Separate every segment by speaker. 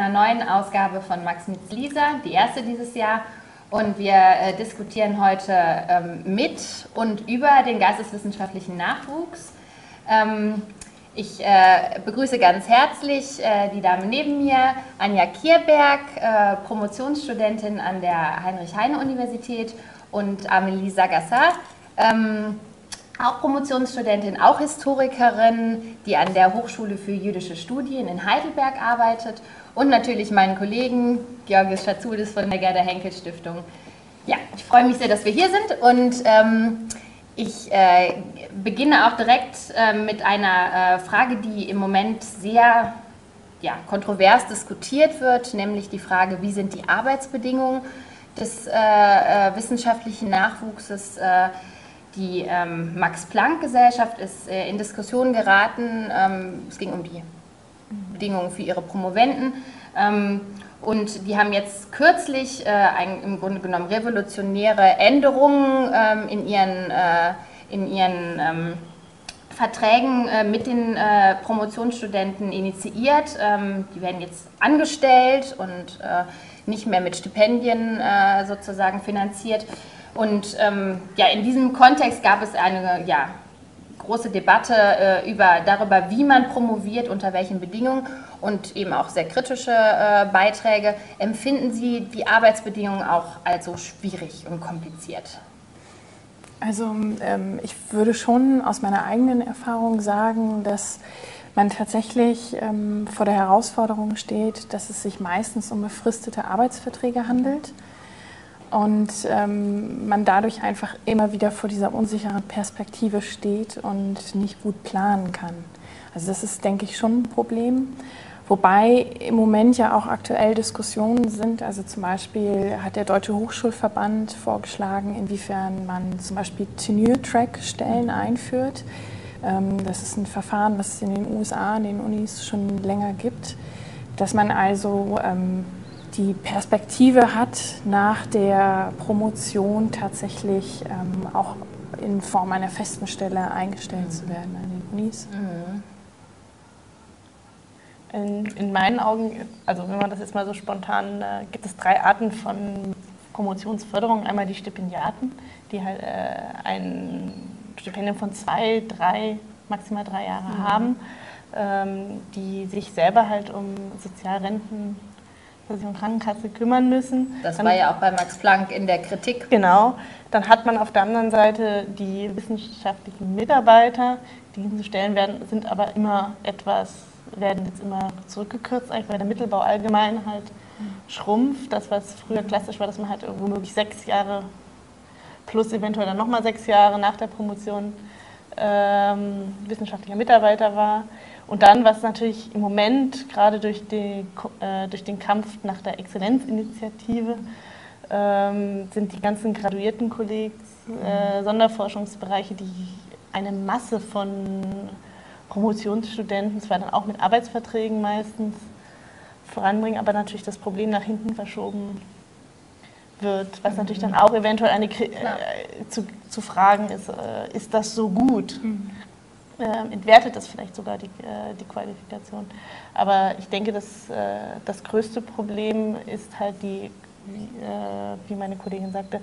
Speaker 1: Einer neuen Ausgabe von Max mit Lisa, die erste dieses Jahr. Und wir äh, diskutieren heute ähm, mit und über den geisteswissenschaftlichen Nachwuchs. Ähm, ich äh, begrüße ganz herzlich äh, die Dame neben mir, Anja Kierberg, äh, Promotionsstudentin an der Heinrich-Heine-Universität und Amelie Sagassar. Ähm, auch Promotionsstudentin, auch Historikerin, die an der Hochschule für jüdische Studien in Heidelberg arbeitet und natürlich meinen Kollegen Georgios Schatzudis von der Gerda Henkel Stiftung. Ja, ich freue mich sehr, dass wir hier sind und ähm, ich äh, beginne auch direkt äh, mit einer äh, Frage, die im Moment sehr ja, kontrovers diskutiert wird, nämlich die Frage, wie sind die Arbeitsbedingungen des äh, äh, wissenschaftlichen Nachwuchses äh, die ähm, Max-Planck-Gesellschaft ist äh, in Diskussion geraten. Ähm, es ging um die Bedingungen für ihre Promoventen. Ähm, und die haben jetzt kürzlich äh, ein, im Grunde genommen revolutionäre Änderungen ähm, in ihren, äh, in ihren ähm, Verträgen äh, mit den Promotionsstudenten initiiert. Die werden jetzt angestellt und nicht mehr mit Stipendien sozusagen finanziert. Und ja, in diesem Kontext gab es eine ja, große Debatte äh, über, darüber, wie man promoviert, unter welchen Bedingungen und eben auch sehr kritische äh, Beiträge. Empfinden Sie die Arbeitsbedingungen auch als so schwierig und kompliziert?
Speaker 2: Also ähm, ich würde schon aus meiner eigenen Erfahrung sagen, dass man tatsächlich ähm, vor der Herausforderung steht, dass es sich meistens um befristete Arbeitsverträge handelt und ähm, man dadurch einfach immer wieder vor dieser unsicheren Perspektive steht und nicht gut planen kann. Also das ist, denke ich, schon ein Problem. Wobei im Moment ja auch aktuell Diskussionen sind. Also zum Beispiel hat der Deutsche Hochschulverband vorgeschlagen, inwiefern man zum Beispiel Tenure-Track-Stellen mhm. einführt. Ähm, das ist ein Verfahren, was es in den USA, in den Unis schon länger gibt. Dass man also ähm, die Perspektive hat, nach der Promotion tatsächlich ähm, auch in Form einer festen Stelle eingestellt mhm. zu werden an den Unis. Mhm.
Speaker 3: In, in, meinen Augen, also wenn man das jetzt mal so spontan, äh, gibt es drei Arten von Promotionsförderung. Einmal die Stipendiaten, die halt äh, ein Stipendium von zwei, drei, maximal drei Jahre mhm. haben, ähm, die sich selber halt um Sozialrenten Versicherung Krankenkasse kümmern müssen.
Speaker 1: Das dann, war ja auch bei Max Planck in der Kritik.
Speaker 3: Genau. Dann hat man auf der anderen Seite die wissenschaftlichen Mitarbeiter, die diese Stellen werden, sind aber immer etwas, werden jetzt immer zurückgekürzt, eigentlich weil der Mittelbau allgemein halt schrumpft. Das, was früher klassisch war, dass man halt womöglich sechs Jahre plus eventuell dann nochmal sechs Jahre nach der Promotion ähm, wissenschaftlicher Mitarbeiter war. Und dann, was natürlich im Moment gerade durch, die, äh, durch den Kampf nach der Exzellenzinitiative ähm, sind die ganzen graduierten Kollegs, äh, Sonderforschungsbereiche, die eine Masse von Promotionsstudenten, zwar dann auch mit Arbeitsverträgen meistens, voranbringen, aber natürlich das Problem nach hinten verschoben wird, was natürlich dann auch eventuell eine, äh, zu, zu fragen ist, äh, ist das so gut? Mhm äh, entwertet das vielleicht sogar die, äh, die Qualifikation. Aber ich denke, dass, äh, das größte Problem ist halt die wie, äh, wie meine Kollegin sagte,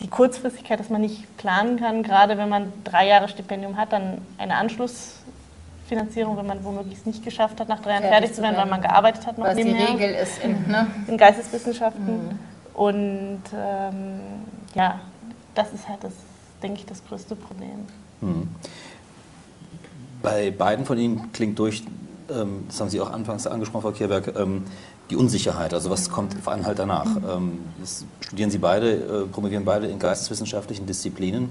Speaker 3: die Kurzfristigkeit, dass man nicht planen kann, gerade wenn man drei Jahre Stipendium hat, dann eine Anschlussfinanzierung, wenn man womöglich es nicht geschafft hat, nach drei Jahren fertig, zu werden, weil man gearbeitet hat
Speaker 1: noch Was die Regel ist in, ne?
Speaker 3: in Geisteswissenschaften. Mhm. Und ähm, ja, das ist halt das, denke ich, das größte Problem. Mhm.
Speaker 4: Bei beiden von Ihnen klingt durch, ähm, das haben Sie auch anfangs angesprochen, Frau Kierberg, ähm, die Unsicherheit, also was kommt vor allem halt danach. Mhm. studieren Sie beide, äh, promovieren beide in geisteswissenschaftlichen Disziplinen.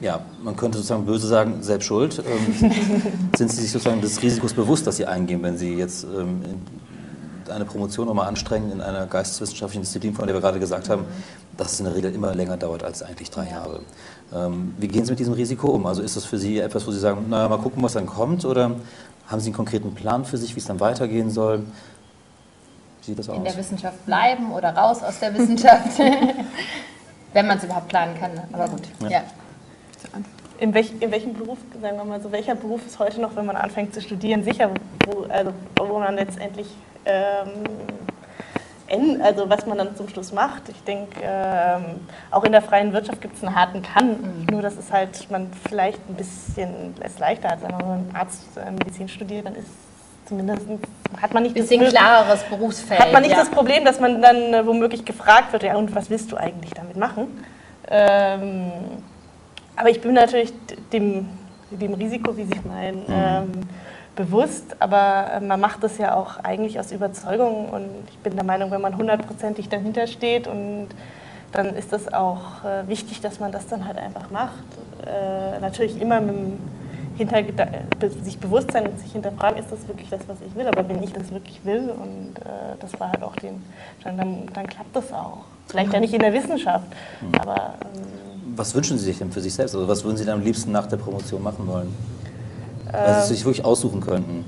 Speaker 4: ja, man könnte sozusagen böse sagen, selbst schuld. sind Sie sich sozusagen des Risikos bewusst, dass Sie eingehen, wenn Sie jetzt eine Promotion nochmal anstrengen in einer geisteswissenschaftlichen Disziplin, von der wir gerade gesagt haben, dass es in der Regel immer länger dauert als eigentlich drei Jahre. Ähm, wie gehen Sie mit diesem Risiko um? Also ist das für Sie etwas, wo Sie sagen, naja, mal gucken, was dann kommt, oder haben Sie einen konkreten Plan für sich, wie es dann weitergehen soll?
Speaker 1: Wie sieht das aus? In der Wissenschaft bleiben oder raus aus der Wissenschaft? Wenn man es überhaupt planen kann, aber gut. Ja. ja.
Speaker 3: In, welch, in, welchem Beruf, sagen wir mal so, welcher Beruf ist heute noch, wenn man anfängt zu studieren, sicher, wo, also, wo man letztendlich also was man dann zum Schluss macht. Ich denke, ähm, auch in der freien Wirtschaft gibt es einen harten Kann. Mhm. Nur, dass es halt man vielleicht ein bisschen es leichter hat. Wenn man Arzt äh, Medizin studiert, dann ist zumindest hat man nicht
Speaker 1: bisschen das klareres Berufsfeld.
Speaker 3: Hat man nicht ja. das Problem, dass man dann äh, womöglich gefragt wird, ja und was willst du eigentlich damit machen? Ähm, aber ich bin natürlich dem, dem Risiko, wie Sie meinen, mhm. ähm, bewusst, aber äh, man macht das ja auch eigentlich aus Überzeugung und ich bin der Meinung, wenn man hundertprozentig dahinter steht und dann ist das auch äh, wichtig, dass man das dann halt einfach macht. Äh, natürlich immer mit dem Hintergeda sich bewusst sein und sich hinterfragen, ist das wirklich das, was ich will, aber wenn ich das wirklich will und äh, das war halt auch den, dann, dann klappt das auch. Vielleicht ja nicht in der Wissenschaft, mhm. aber...
Speaker 4: Ähm, was wünschen Sie sich denn für sich selbst? Also was würden Sie dann am liebsten nach der Promotion machen wollen? Sie sich wirklich aussuchen könnten.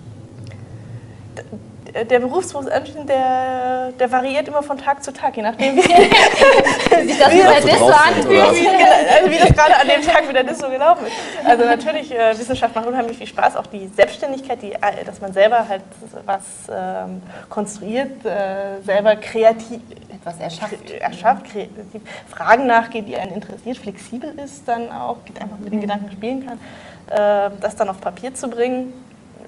Speaker 3: Der Berufsberuf, der, der variiert immer von Tag zu Tag, je nachdem, wie, wie, das, wie, das, so anfühlt, wie, also wie das gerade an dem Tag wieder das so gelaufen ist. Also natürlich, äh, Wissenschaft macht unheimlich viel Spaß, auch die Selbstständigkeit, die, äh, dass man selber halt was ähm, konstruiert, äh, selber kreativ, etwas erschafft, erschafft kreativ, Fragen nachgeht, die einen interessiert, flexibel ist dann auch, einfach mit den. Gedanken spielen kann das dann auf Papier zu bringen.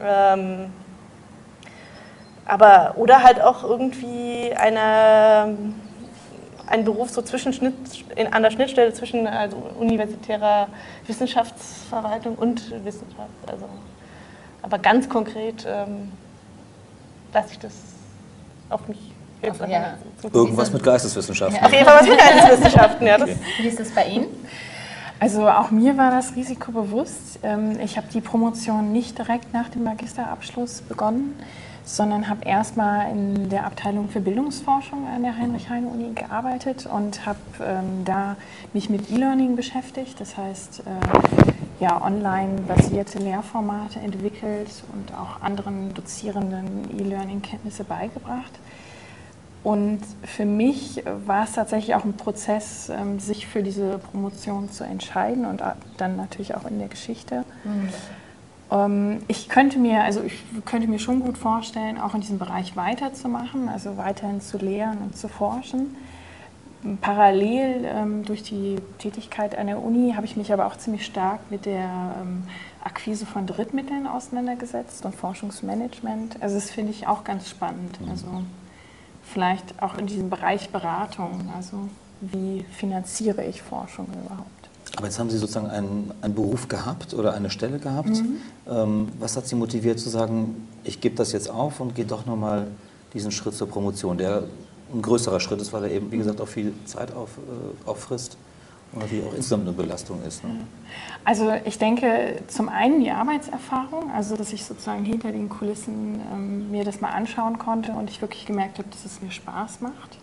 Speaker 3: Ähm, aber, oder halt auch irgendwie eine, ein Beruf so zwischen Schnitt, in, an der Schnittstelle zwischen also universitärer Wissenschaftsverwaltung und Wissenschaft. Also, aber ganz konkret ähm, lasse ich das auf mich
Speaker 4: jetzt ja. Irgendwas mit Geisteswissenschaften.
Speaker 3: Ja. Auf jeden Fall was mit Geisteswissenschaften, ja.
Speaker 1: Wie ist das bei Ihnen?
Speaker 2: Also auch mir war das Risiko bewusst. Ähm, ich habe die Promotion nicht direkt nach dem Magisterabschluss begonnen, sondern habe erstmal in der Abteilung für Bildungsforschung an der Heinrich-Heine-Uni gearbeitet und habe ähm, da mich mit E-Learning beschäftigt, das heißt äh, ja, online-basierte Lehrformate entwickelt und auch anderen Dozierenden E-Learning-Kenntnisse beigebracht. Und für mich war es tatsächlich auch ein Prozess, ähm, sich für diese Promotion zu entscheiden und dann natürlich auch in der Geschichte. Mhm. Ich könnte mir, also ich könnte mir schon gut vorstellen, auch in diesem Bereich weiterzumachen, also weiterhin zu lehren und zu forschen. Parallel ähm, durch die Tätigkeit an der Uni habe ich mich aber auch ziemlich stark mit der ähm, Akquise von Drittmitteln auseinandergesetzt und Forschungsmanagement. Also das finde ich auch ganz spannend. Mhm. Also vielleicht auch in diesem Bereich Beratung. Also wie finanziere ich Forschung überhaupt?
Speaker 4: Aber jetzt haben Sie sozusagen einen, einen Beruf gehabt oder eine Stelle gehabt. Mhm. Ähm, was hat Sie motiviert zu sagen, ich gebe das jetzt auf und gehe doch nochmal diesen Schritt zur Promotion, der ein größerer Schritt ist, weil er eben, wie gesagt, auch viel Zeit auf, äh, auffrisst und natürlich auch insgesamt eine Belastung ist. Ne?
Speaker 2: Also ich denke zum einen die Arbeitserfahrung, also dass ich sozusagen hinter den Kulissen ähm, mir das mal anschauen konnte und ich wirklich gemerkt habe, dass es mir Spaß macht.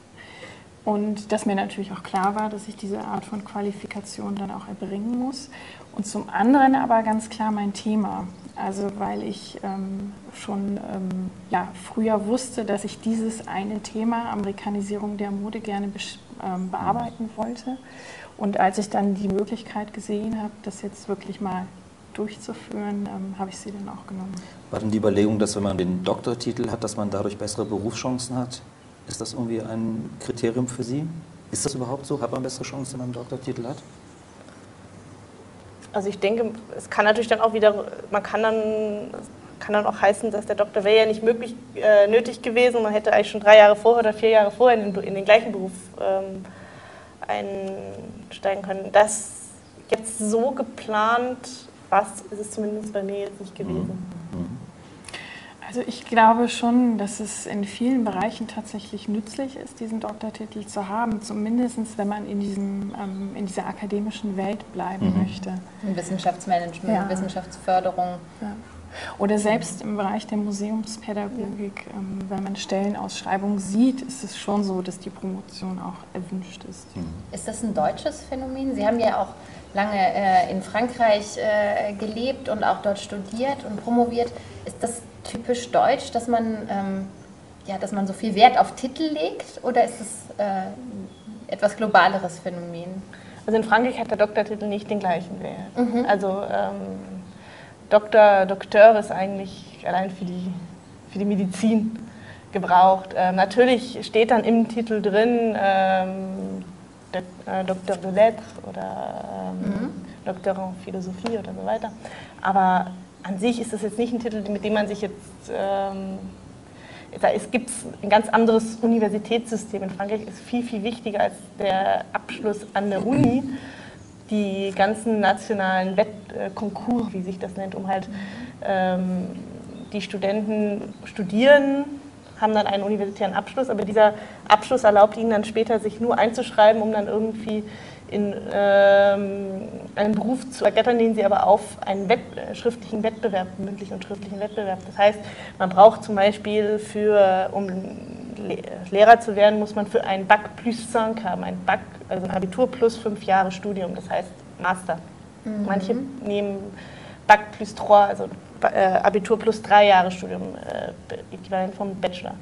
Speaker 2: Und dass mir natürlich auch klar war, dass ich diese Art von Qualifikation dann auch erbringen muss. Und zum anderen aber ganz klar mein Thema. Also weil ich ähm, schon ähm, ja, früher wusste, dass ich dieses eine Thema, Amerikanisierung der Mode, gerne ähm, bearbeiten wollte. Und als ich dann die Möglichkeit gesehen habe, das jetzt wirklich mal durchzuführen, ähm, habe ich sie dann auch genommen.
Speaker 4: War denn die Überlegung, dass wenn man den Doktortitel hat, dass man dadurch bessere Berufschancen hat Ist das irgendwie ein Kriterium für Sie? Ist das überhaupt so? Hat man bessere Chancen, wenn man einen Doktortitel hat?
Speaker 3: Also ich denke, es kann natürlich dann auch wieder, man kann dann, kann dann auch heißen, dass der Doktor wäre ja nicht möglich, äh, nötig gewesen. Man hätte eigentlich schon drei Jahre vorher oder vier Jahre vorher in den, in den gleichen Beruf ähm, einsteigen können. Das jetzt so geplant, was ist es zumindest bei mir jetzt nicht gewesen. Mhm.
Speaker 2: Also ich glaube schon, dass es in vielen Bereichen tatsächlich nützlich ist, diesen Doktortitel zu haben, zumindest wenn man in, diesem, ähm, in dieser akademischen Welt bleiben mhm. möchte.
Speaker 1: Im Wissenschaftsmanagement, ja. Wissenschaftsförderung. Ja.
Speaker 2: Oder selbst im Bereich der Museumspädagogik, ähm, wenn man Stellenausschreibungen sieht, ist es schon so, dass die Promotion auch erwünscht ist.
Speaker 1: Mhm. Ist das ein deutsches Phänomen? Sie haben ja auch lange äh, in Frankreich äh, gelebt und auch dort studiert und promoviert. Ist das typisch deutsch, dass man, ähm, ja, dass man so viel Wert auf Titel legt oder ist es äh, etwas globaleres Phänomen?
Speaker 3: Also in Frankreich hat der Doktortitel nicht den gleichen Wert. Mhm. Also ähm, Doktor, Doktor ist eigentlich allein für die, für die Medizin gebraucht. Ähm, natürlich steht dann im Titel drin ähm, äh, Doktor de Lettres oder ähm, mhm. Doktor in Philosophie oder so weiter. Aber an sich ist das jetzt nicht ein Titel, mit dem man sich jetzt. Ähm, da gibt ein ganz anderes Universitätssystem. In Frankreich ist viel, viel wichtiger als der Abschluss an der Uni die ganzen nationalen Wettkonkurs, wie sich das nennt, um halt ähm, die Studenten studieren, haben dann einen universitären Abschluss, aber dieser Abschluss erlaubt ihnen dann später, sich nur einzuschreiben, um dann irgendwie in ähm, einen Beruf zu ergattern, den sie aber auf einen Wett schriftlichen Wettbewerb, mündlichen und schriftlichen Wettbewerb. Das heißt, man braucht zum Beispiel für, um Lehrer zu werden, muss man für ein Bac plus 5 haben, ein Bac, also ein Abitur plus fünf Jahre Studium, das heißt Master. Mhm. Manche nehmen Bac plus 3, also äh, Abitur plus drei Jahre Studium, äh, äquivalent vom Bachelor,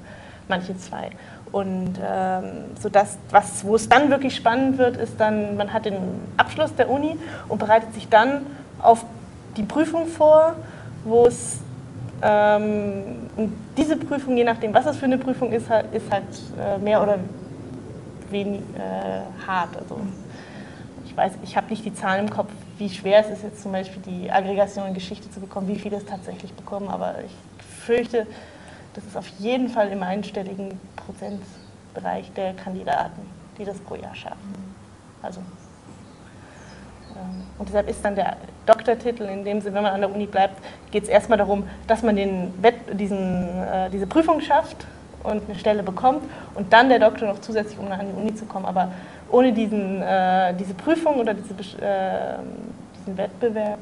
Speaker 3: manche zwei. Und ähm, so das, was, wo es dann wirklich spannend wird, ist dann, man hat den Abschluss der Uni und bereitet sich dann auf die Prüfung vor, wo es und diese Prüfung, je nachdem, was das für eine Prüfung ist, ist halt äh, mehr oder weniger äh, hart. Also ich weiß, ich habe nicht die Zahlen im Kopf, wie schwer es ist jetzt zum Beispiel die Aggregation in Geschichte zu bekommen, wie viele es tatsächlich bekommen, aber ich fürchte, das ist auf jeden Fall im einstelligen Prozentbereich der Kandidaten, die das pro Jahr schaffen. Also, ähm, und deshalb ist dann der Doktortitel, in dem Sinne, wenn man an der Uni bleibt, geht es erstmal darum, dass man den Wett, diesen, äh, diese Prüfung schafft und eine Stelle bekommt und dann der Doktor noch zusätzlich, um an die Uni zu kommen. Aber ohne diesen, äh, diese Prüfung oder diese, äh, diesen Wettbewerb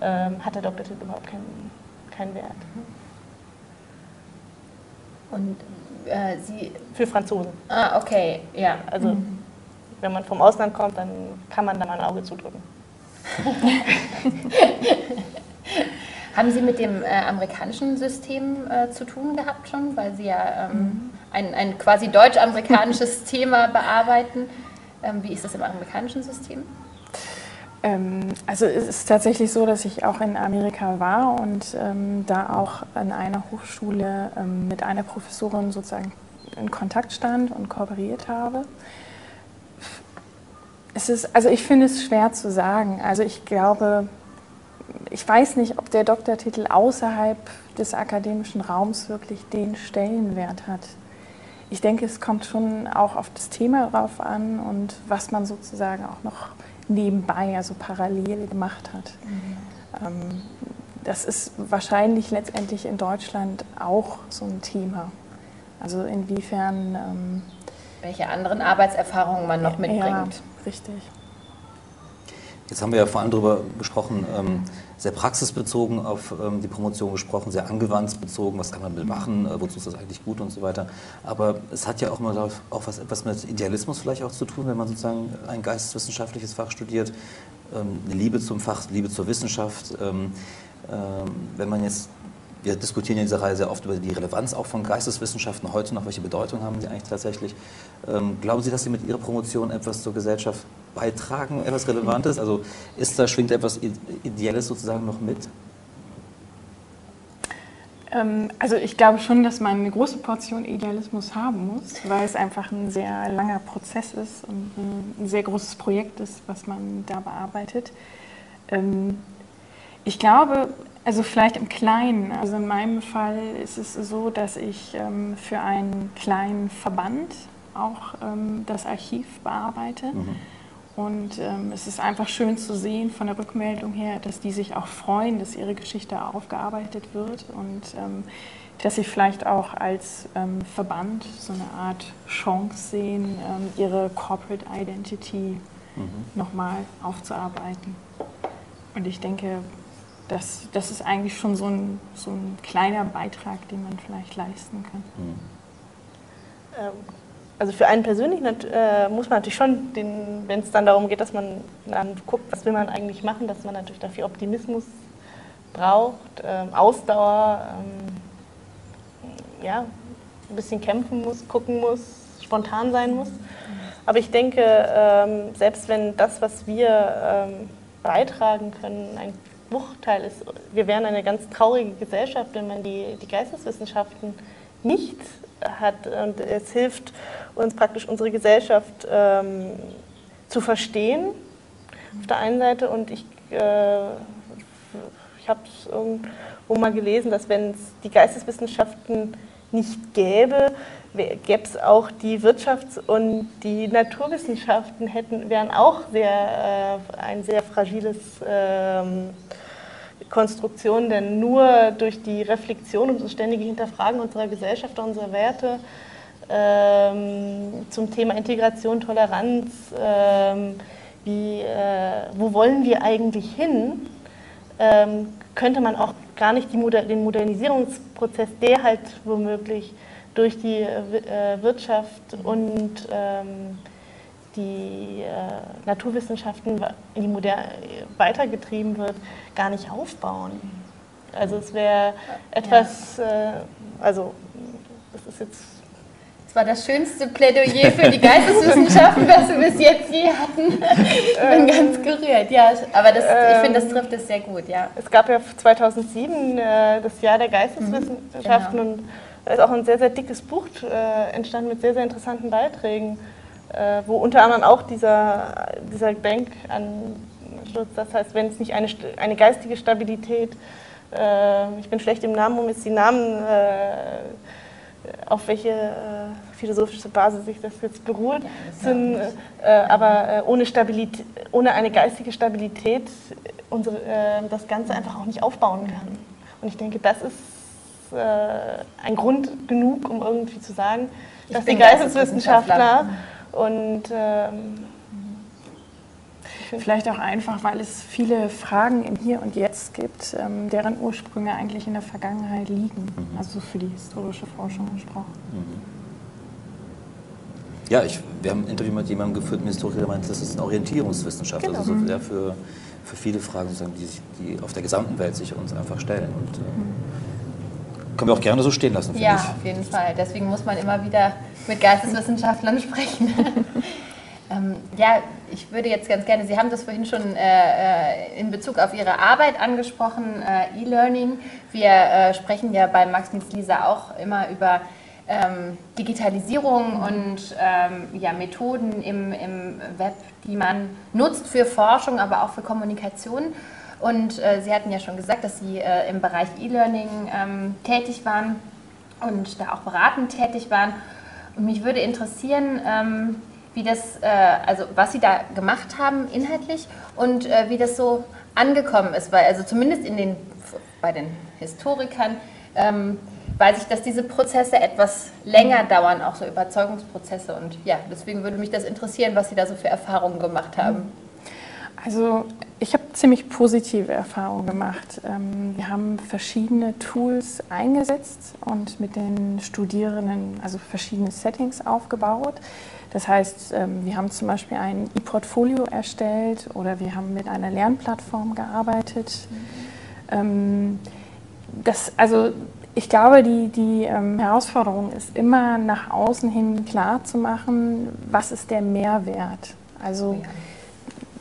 Speaker 3: ähm, hat der Doktortitel überhaupt keinen, keinen Wert.
Speaker 1: Und äh, Sie.
Speaker 3: Für Franzosen.
Speaker 1: Ah, okay, ja.
Speaker 3: Also, mhm. wenn man vom Ausland kommt, dann kann man da mal ein Auge zudrücken.
Speaker 1: Haben Sie mit dem äh, amerikanischen System äh, zu tun gehabt schon, weil Sie ja ähm, mhm. ein, ein quasi deutsch-amerikanisches Thema bearbeiten? Ähm, wie ist das im amerikanischen System?
Speaker 2: Ähm, also es ist tatsächlich so, dass ich auch in Amerika war und ähm, da auch an einer Hochschule ähm, mit einer Professorin sozusagen in Kontakt stand und kooperiert habe. Es ist, also ich finde es schwer zu sagen. Also ich glaube, ich weiß nicht, ob der Doktortitel außerhalb des akademischen Raums wirklich den Stellenwert hat. Ich denke, es kommt schon auch auf das Thema drauf an und was man sozusagen auch noch nebenbei, also parallel gemacht hat. Mhm. Ähm, das ist wahrscheinlich letztendlich in Deutschland auch so ein Thema. Also inwiefern. Ähm,
Speaker 1: Welche anderen Arbeitserfahrungen man noch mitbringt. Ja,
Speaker 2: richtig.
Speaker 4: Jetzt haben wir ja vor allem darüber gesprochen, ähm, sehr praxisbezogen auf ähm, die Promotion gesprochen, sehr angewandsbezogen, was kann man damit machen, äh, wozu ist das eigentlich gut und so weiter. Aber es hat ja auch immer auch was, etwas mit Idealismus vielleicht auch zu tun, wenn man sozusagen ein geisteswissenschaftliches Fach studiert, ähm, eine Liebe zum Fach, Liebe zur Wissenschaft. Wenn man jetzt wir diskutieren in dieser Reihe sehr oft über die Relevanz auch von Geisteswissenschaften heute noch. Welche Bedeutung haben die eigentlich tatsächlich? Ähm, glauben Sie, dass Sie mit Ihrer Promotion etwas zur Gesellschaft beitragen, etwas Relevantes? Also ist da, schwingt etwas Ideelles sozusagen noch mit?
Speaker 2: Ähm, also ich glaube schon, dass man eine große Portion Idealismus haben muss, weil es einfach ein sehr langer Prozess ist und ein sehr großes Projekt ist, was man da bearbeitet. Ähm, ich glaube, also vielleicht im Kleinen, also in meinem Fall ist es so, dass ich ähm, für einen kleinen Verband auch das Archiv bearbeite. Mhm. Und ähm, es ist einfach schön zu sehen von der Rückmeldung her, dass die sich auch freuen, dass ihre Geschichte aufgearbeitet wird und ähm, dass sie vielleicht auch als ähm, Verband so eine Art Chance sehen, ähm, ihre Corporate Identity mhm. nochmal aufzuarbeiten. Und ich denke, das, das ist eigentlich schon so ein, so ein kleiner Beitrag, den man vielleicht leisten kann. Mhm.
Speaker 3: Ähm, also für einen persönlich äh, muss man natürlich schon, wenn es dann darum geht, dass man dann guckt, was will man eigentlich machen, dass man natürlich dafür Optimismus braucht, ähm, Ausdauer, ähm, ja, ein bisschen kämpfen muss, gucken muss, spontan sein muss. Aber ich denke, ähm, selbst wenn das, was wir ähm, beitragen können, ein Bruchteil ist, wir wären eine ganz traurige Gesellschaft, wenn man die, die Geisteswissenschaften nicht hat. Und es hilft uns praktisch unsere Gesellschaft ähm, zu verstehen, auf der einen Seite. Und ich, äh, ich habe es irgendwo mal gelesen, dass wenn es die Geisteswissenschaften nicht gäbe, gäbe es auch die Wirtschafts- und die Naturwissenschaften hätten, wären auch sehr, äh, ein sehr fragiles ähm, Konstruktion, denn nur durch die Reflexion und das ständige Hinterfragen unserer Gesellschaft, unserer Werte ähm, zum Thema Integration, Toleranz, ähm, wie, äh, wo wollen wir eigentlich hin, ähm, könnte man auch gar nicht Moder den Modernisierungsprozess, der halt womöglich durch die äh, Wirtschaft und ähm, die äh, Naturwissenschaften in die Moderne weitergetrieben wird, gar nicht aufbauen. Also es wäre etwas, ja. äh, also das ist jetzt
Speaker 1: das war das schönste Plädoyer für die Geisteswissenschaften, was wir bis jetzt je hatten. Ich bin ganz gerührt, ja. Aber das, ich finde, das ähm, trifft es sehr gut, ja.
Speaker 3: Es gab ja 2007 äh, das Jahr der Geisteswissenschaften mhm, genau. und da ist auch ein sehr, sehr dickes Buch äh, entstanden mit sehr, sehr interessanten Beiträgen äh, wo unter anderem auch dieser, dieser Denkansatz, das heißt, wenn es nicht eine, eine geistige Stabilität, äh, ich bin schlecht im Namen, um jetzt die Namen, äh, auf welche äh, philosophische Basis sich das jetzt beruht, ja, das sind, äh, aber ohne, Stabilität, ohne eine geistige Stabilität unsere, das Ganze einfach auch nicht aufbauen kann. Und ich denke, das ist ein Grund genug, um irgendwie zu sagen, ich dass die Geisteswissenschaftler und ähm,
Speaker 2: Vielleicht auch einfach, weil es viele Fragen im Hier und Jetzt gibt, ähm, deren Ursprünge eigentlich in der Vergangenheit liegen. Mhm. Also für die historische Forschung gesprochen. Mhm.
Speaker 4: Ja, ich, wir haben ein Interview mit jemandem geführt, ein Historiker, der meinte, das ist eine Orientierungswissenschaft. Genau. Also so, ja, für, für viele Fragen, die, sich, die auf der gesamten Welt sich uns einfach stellen. Und, äh, mhm. Können wir auch gerne so stehen lassen,
Speaker 1: Ja, ich. auf jeden Fall. Deswegen muss man immer wieder mit Geisteswissenschaftlern sprechen. ähm, ja, ich würde jetzt ganz gerne, Sie haben das vorhin schon äh, äh in Bezug auf Ihre Arbeit angesprochen, äh, E-Learning. Wir äh, sprechen ja bei Max Mietz Lisa auch immer über ähm, Digitalisierung und ähm, ja, Methoden im, im Web, die man nutzt für Forschung, aber auch für Kommunikation. Und äh, Sie hatten ja schon gesagt, dass Sie äh, im Bereich E-Learning ähm, tätig waren und da auch beratend tätig waren. Und mich würde interessieren, ähm, wie das, äh, also was Sie da gemacht haben inhaltlich und äh, wie das so angekommen ist, weil also zumindest in den, bei den Historikern ähm, weiß ich, dass diese Prozesse etwas länger dauern, auch so Überzeugungsprozesse. Und ja, deswegen würde mich das interessieren, was Sie da so für Erfahrungen gemacht haben.
Speaker 2: Also ich habe ziemlich positive Erfahrungen gemacht. Ähm, wir haben verschiedene Tools eingesetzt und mit den Studierenden also verschiedene Settings aufgebaut. Das heißt, ähm, wir haben zum Beispiel ein E-Portfolio erstellt oder wir haben mit einer Lernplattform gearbeitet. Mhm. Das, also ich glaube, die, die Herausforderung ist immer nach außen hin klar zu machen, was ist der Mehrwert. Also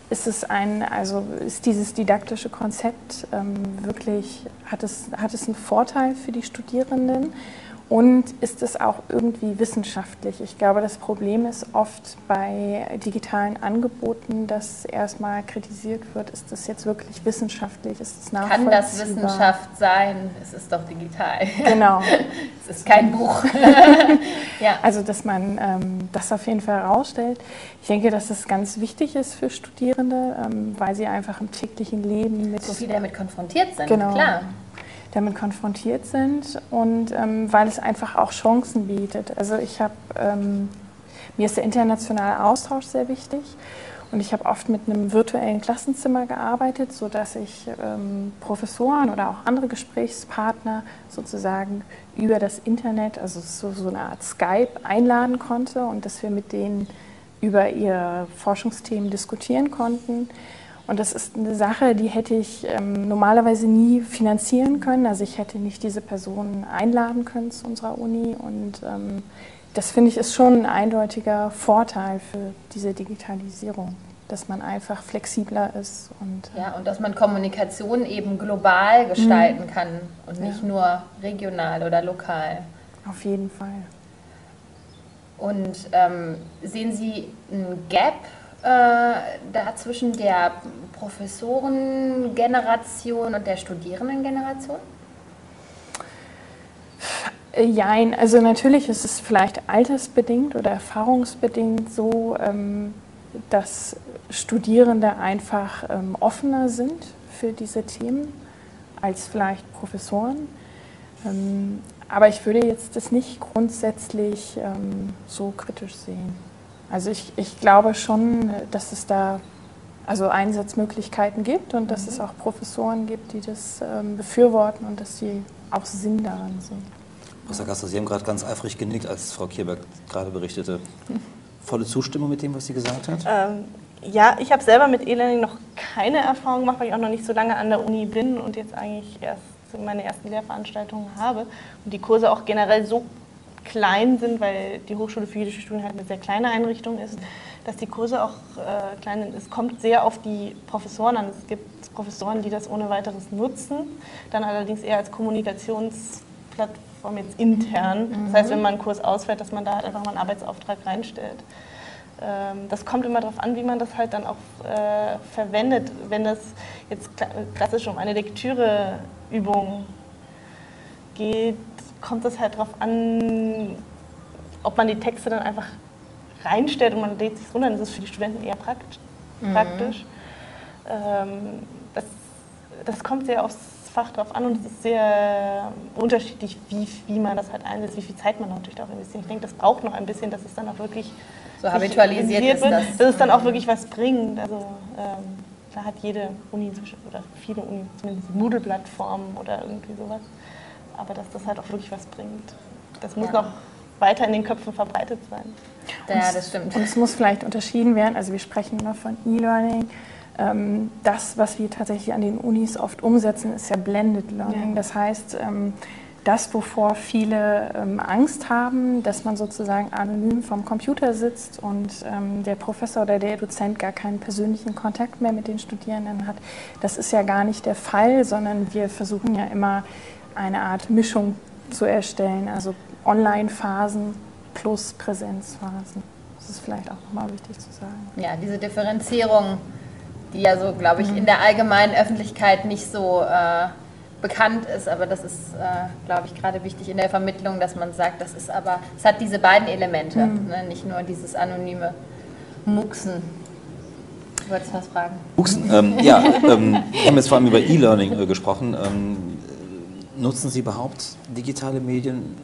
Speaker 2: ist es ein, also ist dieses didaktische Konzept ähm, wirklich, hat es, hat es einen Vorteil für die Studierenden? Und ist es auch irgendwie wissenschaftlich? Ich glaube, das Problem ist oft bei digitalen Angeboten, dass erstmal kritisiert wird, ist das jetzt wirklich wissenschaftlich? Ist
Speaker 1: es Kann das Wissenschaft sein? Es ist doch digital.
Speaker 2: Genau.
Speaker 1: es ist kein Buch.
Speaker 2: ja. Also, dass man ähm, das auf jeden Fall herausstellt. Ich denke, dass es ganz wichtig ist für Studierende, ähm, weil sie einfach im täglichen Leben mit...
Speaker 1: So viel damit konfrontiert sind,
Speaker 2: genau.
Speaker 1: klar
Speaker 2: damit konfrontiert sind und ähm, weil es einfach auch Chancen bietet. Also ich habe, ähm, mir ist der internationale Austausch sehr wichtig und ich habe oft mit einem virtuellen Klassenzimmer gearbeitet, sodass ich ähm, Professoren oder auch andere Gesprächspartner sozusagen über das Internet, also so, so eine Art Skype, einladen konnte und dass wir mit denen über ihre Forschungsthemen diskutieren konnten. Und das ist eine Sache, die hätte ich ähm, normalerweise nie finanzieren können. Also ich hätte nicht diese Personen einladen können zu unserer Uni. Und ähm, das finde ich ist schon ein eindeutiger Vorteil für diese Digitalisierung, dass man einfach flexibler ist. Und,
Speaker 1: äh ja, und dass man Kommunikation eben global gestalten mhm. kann und nicht ja. nur regional oder lokal.
Speaker 2: Auf jeden Fall.
Speaker 1: Und ähm, sehen Sie ein Gap äh, zwischen der Professorengeneration und der Studierendengeneration?
Speaker 2: Jein, also natürlich ist es vielleicht altersbedingt oder erfahrungsbedingt so, ähm, dass Studierende einfach ähm, offener sind für diese Themen als vielleicht Professoren. Ähm, aber ich würde jetzt das nicht grundsätzlich so kritisch sehen. Also ich, ich glaube schon, dass es da also Einsatzmöglichkeiten gibt und dass mhm. es auch Professoren gibt, die das ähm, befürworten und dass sie auch Sinn daran sehen.
Speaker 4: Professor Gasser, Sie haben gerade ganz eifrig genickt, als Frau Kierberg gerade berichtete. Volle Zustimmung mit dem, was sie gesagt hat?
Speaker 3: Ähm, ja, ich habe selber mit E-Learning noch keine Erfahrung gemacht, weil ich auch noch nicht so lange an der Uni bin und jetzt eigentlich erst meine ersten Lehrveranstaltungen habe und die Kurse auch generell so klein sind, weil die Hochschule für jüdische Studien halt eine sehr kleine Einrichtung ist, dass die Kurse auch äh, klein sind. Es kommt sehr auf die Professoren an. Es gibt Professoren, die das ohne weiteres nutzen, dann allerdings eher als Kommunikationsplattform jetzt intern. Mhm. Das heißt, wenn man einen Kurs ausfällt, dass man da halt einfach mal einen Arbeitsauftrag reinstellt. Ähm, das kommt immer darauf an, wie man das halt dann auch äh, verwendet. Wenn das jetzt klassisch um eine Lektüreübung geht, kommt es halt darauf an, ob man die Texte dann einfach reinstellt und man lädt sich runter, dann ist es für die Studenten eher praktisch. Mhm. praktisch. Ähm, das, das kommt sehr aufs Fach drauf an und es ist sehr unterschiedlich, wie, wie man das halt einsetzt, wie viel Zeit man natürlich auch investiert. Ich denke, das braucht noch ein bisschen, dass es dann auch wirklich
Speaker 1: so habitualisiert ist,
Speaker 3: wird, das. dass es dann auch wirklich was bringt. Also ähm, da hat jede Uni oder viele Uni zumindest Moodle-Plattformen oder irgendwie sowas aber dass das halt auch wirklich was bringt. Das muss ja. noch weiter in den Köpfen verbreitet sein.
Speaker 1: Ja, das stimmt.
Speaker 2: Und es muss vielleicht unterschieden werden, also wir sprechen immer von E-Learning. Ähm, das, was wir tatsächlich an den Unis oft umsetzen, ist ja Blended Learning. Ja. Das heißt, ähm, das, wovor viele ähm, Angst haben, dass man sozusagen anonym vom Computer sitzt und der Professor oder der Dozent gar keinen persönlichen Kontakt mehr mit den Studierenden hat, das ist ja gar nicht der Fall, sondern wir versuchen ja immer eine Art Mischung zu erstellen, also Online-Phasen plus Präsenzphasen. Das ist vielleicht auch nochmal wichtig zu sagen.
Speaker 1: Ja, diese Differenzierung, die ja so, glaube ich, mhm. in der allgemeinen Öffentlichkeit nicht so äh, bekannt ist, aber das ist, äh, glaube ich, gerade wichtig in der Vermittlung, dass man sagt, das ist aber, es hat diese beiden Elemente, mhm. ne? nicht nur dieses anonyme Muxen. Du wolltest was fragen?
Speaker 4: Muxen, ähm, ja, ähm, wir haben jetzt vor allem über E-Learning äh, gesprochen. Ähm, Nutzen Sie überhaupt digitale Medien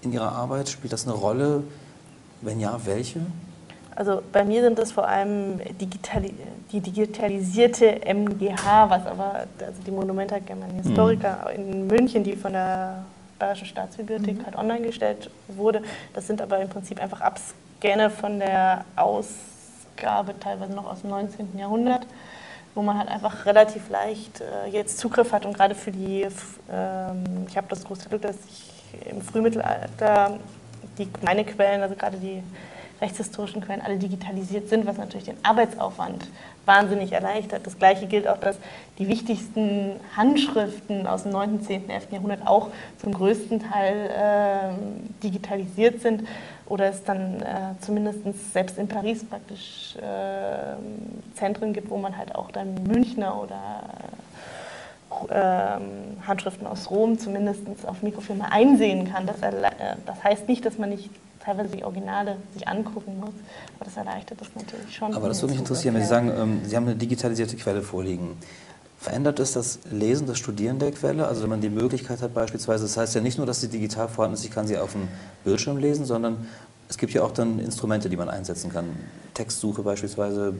Speaker 4: in Ihrer Arbeit? Spielt das eine Rolle? Wenn ja, welche?
Speaker 3: Also bei mir sind das vor allem digitali die digitalisierte MGH, was aber also die Monumenta Germania Historica mhm. in München, die von der Bayerischen Staatsbibliothek mhm. halt online gestellt wurde. Das sind aber im Prinzip einfach Abscanne von der Ausgabe, teilweise noch aus dem 19. Jahrhundert wo man halt einfach relativ leicht äh, jetzt Zugriff hat und gerade für die, ähm, ich habe das große Glück, dass ich im Frühmittelalter die, meine Quellen, also gerade die rechtshistorischen Quellen alle digitalisiert sind, was natürlich den Arbeitsaufwand wahnsinnig erleichtert. Das gleiche gilt auch, dass die wichtigsten Handschriften aus dem 9., 10., 11. Jahrhundert auch zum größten Teil äh, digitalisiert sind oder es dann äh, zumindest selbst in Paris praktisch äh, Zentren gibt, wo man halt auch dann Münchner oder ähm, Handschriften aus Rom zumindest auf Mikrofilme einsehen kann. Das, äh, das heißt nicht, dass man nicht teilweise die Originale sich angucken muss. Aber das erleichtert das natürlich schon.
Speaker 4: Aber das würde mich interessieren, wenn Sie sagen, ähm, Sie haben eine digitalisierte Quelle vorliegen. Verändert es das Lesen, das Studieren der Quelle? Also wenn man die Möglichkeit hat beispielsweise, das heißt ja nicht nur, dass sie digital vorhanden ist, ich kann sie auf dem Bildschirm lesen, sondern es gibt ja auch dann Instrumente, die man einsetzen kann. Textsuche beispielsweise,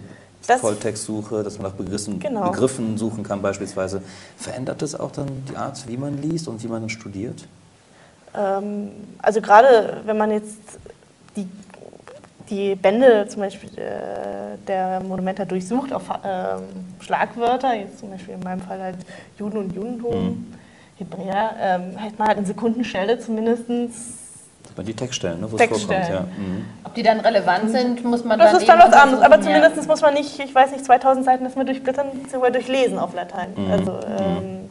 Speaker 4: das Volltextsuche, dass man nach Begriffen, genau. Begriffen suchen kann beispielsweise. Verändert das auch dann die Art, wie man liest und wie man dann studiert?
Speaker 3: Ähm, also gerade wenn man jetzt die, die Bände zum Beispiel äh, der Monumenta durchsucht auf äh, Schlagwörter, jetzt zum Beispiel in meinem Fall halt Juden und Judentum, mhm. Hebräer, ähm, hat man halt in Sekundenschelle zumindest
Speaker 4: die Textstellen, ne,
Speaker 1: wo Textstellen. es vorkommt. Ja. Mhm. Ob die dann relevant sind, muss man
Speaker 3: das
Speaker 1: dann.
Speaker 3: Das ist dann was anderes, aber zumindest ja. muss man nicht, ich weiß nicht, 2000 Seiten das mal durchblättern, sogar durchlesen auf Latein. Mhm. Also, mhm. ähm,